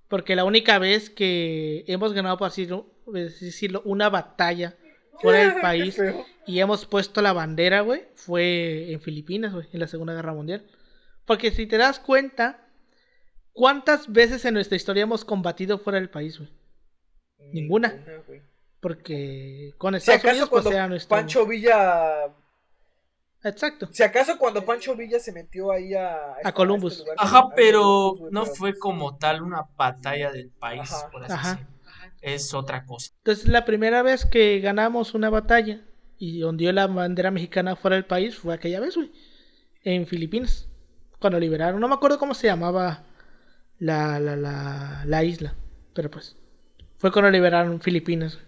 Porque la única vez que hemos ganado, por así decirlo, una batalla fuera del país y hemos puesto la bandera, güey, fue en Filipinas, güey, en la Segunda Guerra Mundial. Porque si te das cuenta, ¿cuántas veces en nuestra historia hemos combatido fuera del país, güey? Ninguna. Porque con Estados si acaso
Unidos, pues, nuestro... Pancho Villa.
Exacto.
Si acaso cuando Pancho Villa se metió ahí a.
A, Columbus.
Este Ajá, pero no fue como tal una batalla del país, por así Ajá. Es otra cosa.
Entonces, la primera vez que ganamos una batalla y ondeó la bandera mexicana fuera del país fue aquella vez, güey. En Filipinas. Cuando liberaron. No me acuerdo cómo se llamaba la, la, la, la isla. Pero pues. Fue cuando liberaron Filipinas.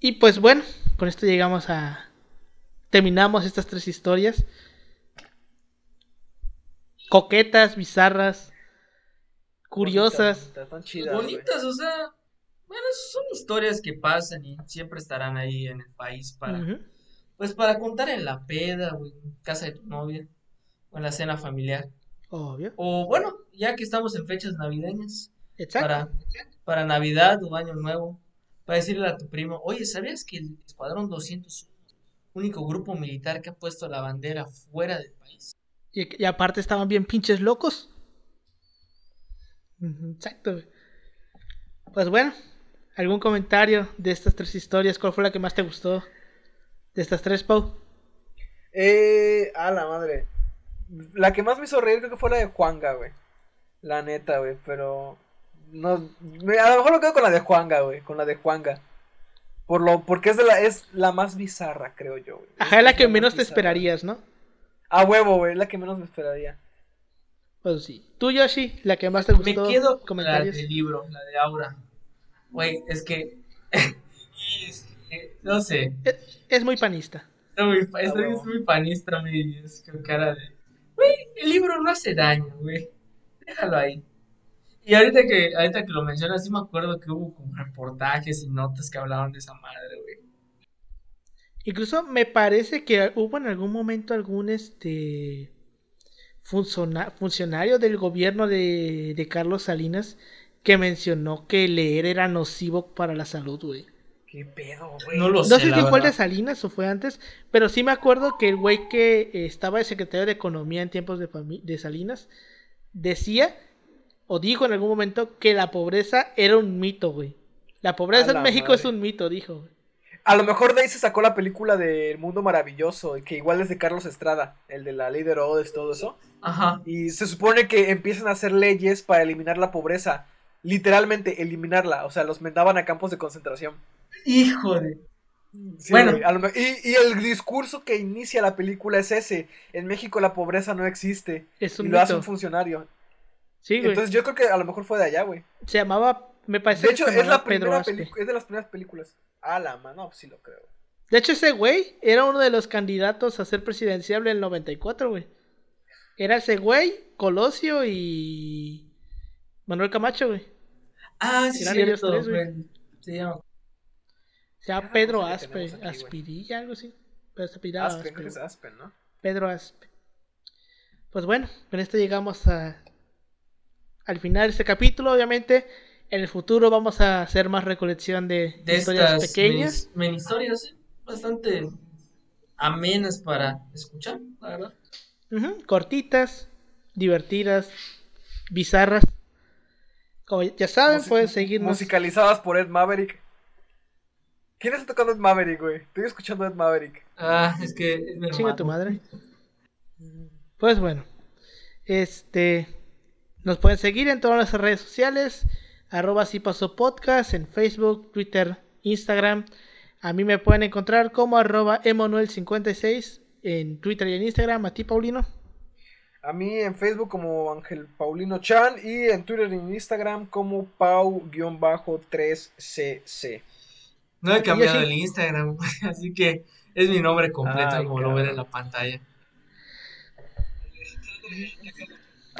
Y pues bueno, con esto llegamos a... Terminamos estas tres historias. Coquetas, bizarras, curiosas.
Bonitas, o sea, bueno, son historias que pasan y siempre estarán ahí en el país para, pues para contar en la peda o en casa de tu novia o en la cena familiar.
Obvio.
O bueno, ya que estamos en fechas navideñas. Exacto. Para, para Navidad o Año Nuevo para decirle a tu primo, oye, ¿sabías que el Escuadrón 200 único grupo militar que ha puesto la bandera fuera del país?
Y, aparte estaban bien pinches locos. Exacto. Pues bueno, ¿algún comentario de estas tres historias? ¿Cuál fue la que más te gustó de estas tres, Pau?
Eh, a la madre. La que más me hizo reír creo que fue la de Juanga, güey. La neta, güey, pero no, a lo mejor lo quedo con la de Juanga, güey. Con la de Juanga. Por lo, porque es, de la, es la más bizarra, creo yo. Güey.
Ajá, es la que menos te esperarías, ¿no?
A huevo, güey, la que menos me esperaría.
Pues sí. Tú, Yoshi, la que más te gustó.
Me quedo con la del libro, la de Aura. Güey, es que. no sé.
Es, muy panista.
Es muy, es, muy panista, güey. Es con cara de. Güey, el libro no hace daño, güey. Déjalo ahí. Y ahorita que, ahorita que lo mencionas, sí me acuerdo que hubo como reportajes y notas que hablaban de esa madre, güey.
Incluso me parece que hubo en algún momento algún este funcionario del gobierno de, de Carlos Salinas que mencionó que leer era nocivo para la salud, güey.
¿Qué pedo, güey?
No lo sé. No sé si fue el de Salinas o fue antes, pero sí me acuerdo que el güey que estaba de secretario de Economía en tiempos de, de Salinas decía o dijo en algún momento que la pobreza era un mito, güey. La pobreza en México es un mito, dijo.
A lo mejor de ahí se sacó la película de El Mundo Maravilloso, que igual es de Carlos Estrada, el de la ley de Herodes, todo eso. Ajá. Y se supone que empiezan a hacer leyes para eliminar la pobreza. Literalmente, eliminarla. O sea, los mandaban a campos de concentración.
Híjole.
bueno. y, el discurso que inicia la película es ese. En México la pobreza no existe. Es un y lo hace un funcionario. Sí, güey. Entonces yo creo que a lo mejor fue de allá, güey.
Se llamaba, me parece.
De hecho, es la primera es de las primeras películas. Ah, la mano, pues sí lo creo.
De hecho, ese güey era uno de los candidatos a ser presidencial en el 94, güey. Era ese güey, Colosio y Manuel Camacho, güey.
Ah, sí, cierto, tres, güey.
Se llama. Se llama Pedro Aspe, Aspirilla, algo así. Pero Aspe, creo que es Aspe, ¿no? Pedro Aspe. Pues bueno, con esto llegamos a, al final de este capítulo. Obviamente, en el futuro vamos a hacer más recolección de, historias pequeñas.
Mini, historias bastante amenas para escuchar, la verdad.
Cortitas, divertidas, bizarras. Como ya saben, pueden seguirnos.
Musicalizadas por Ed Maverick. ¿Quién está tocando Ed Maverick, güey? Estoy escuchando Ed Maverick.
Ah, es que es mi
Chinga tu madre. Pues bueno. Este. Nos pueden seguir en todas las redes sociales. Arroba si pasó podcast en Facebook, Twitter, Instagram. A mí me pueden encontrar como arroba emanuel56 en Twitter y en Instagram. A ti, Paulino.
A mí en Facebook como Ángel Paulino Chan y en Twitter y en Instagram como Pau-3cc.
No he cambiado el Instagram, así que es mi nombre completo como lo ven en la pantalla.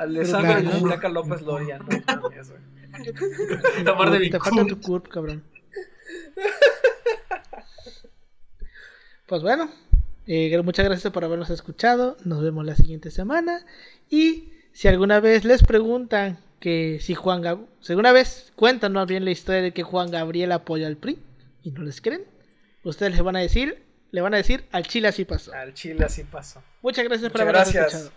Alessandro Chaca López Loria, no
de mi Te falta tu curp, cabrón. Pues bueno, eh, muchas gracias por habernos escuchado. Nos vemos la siguiente semana. Y si alguna vez les preguntan que si Juan Gabriel, si alguna vez cuéntanos bien la historia de que Juan Gabriel apoya al PRI y no les creen, ustedes les van a decir, le van a decir al Chile así pasó.
Al Chile así pasó.
Muchas gracias por habernos escuchado.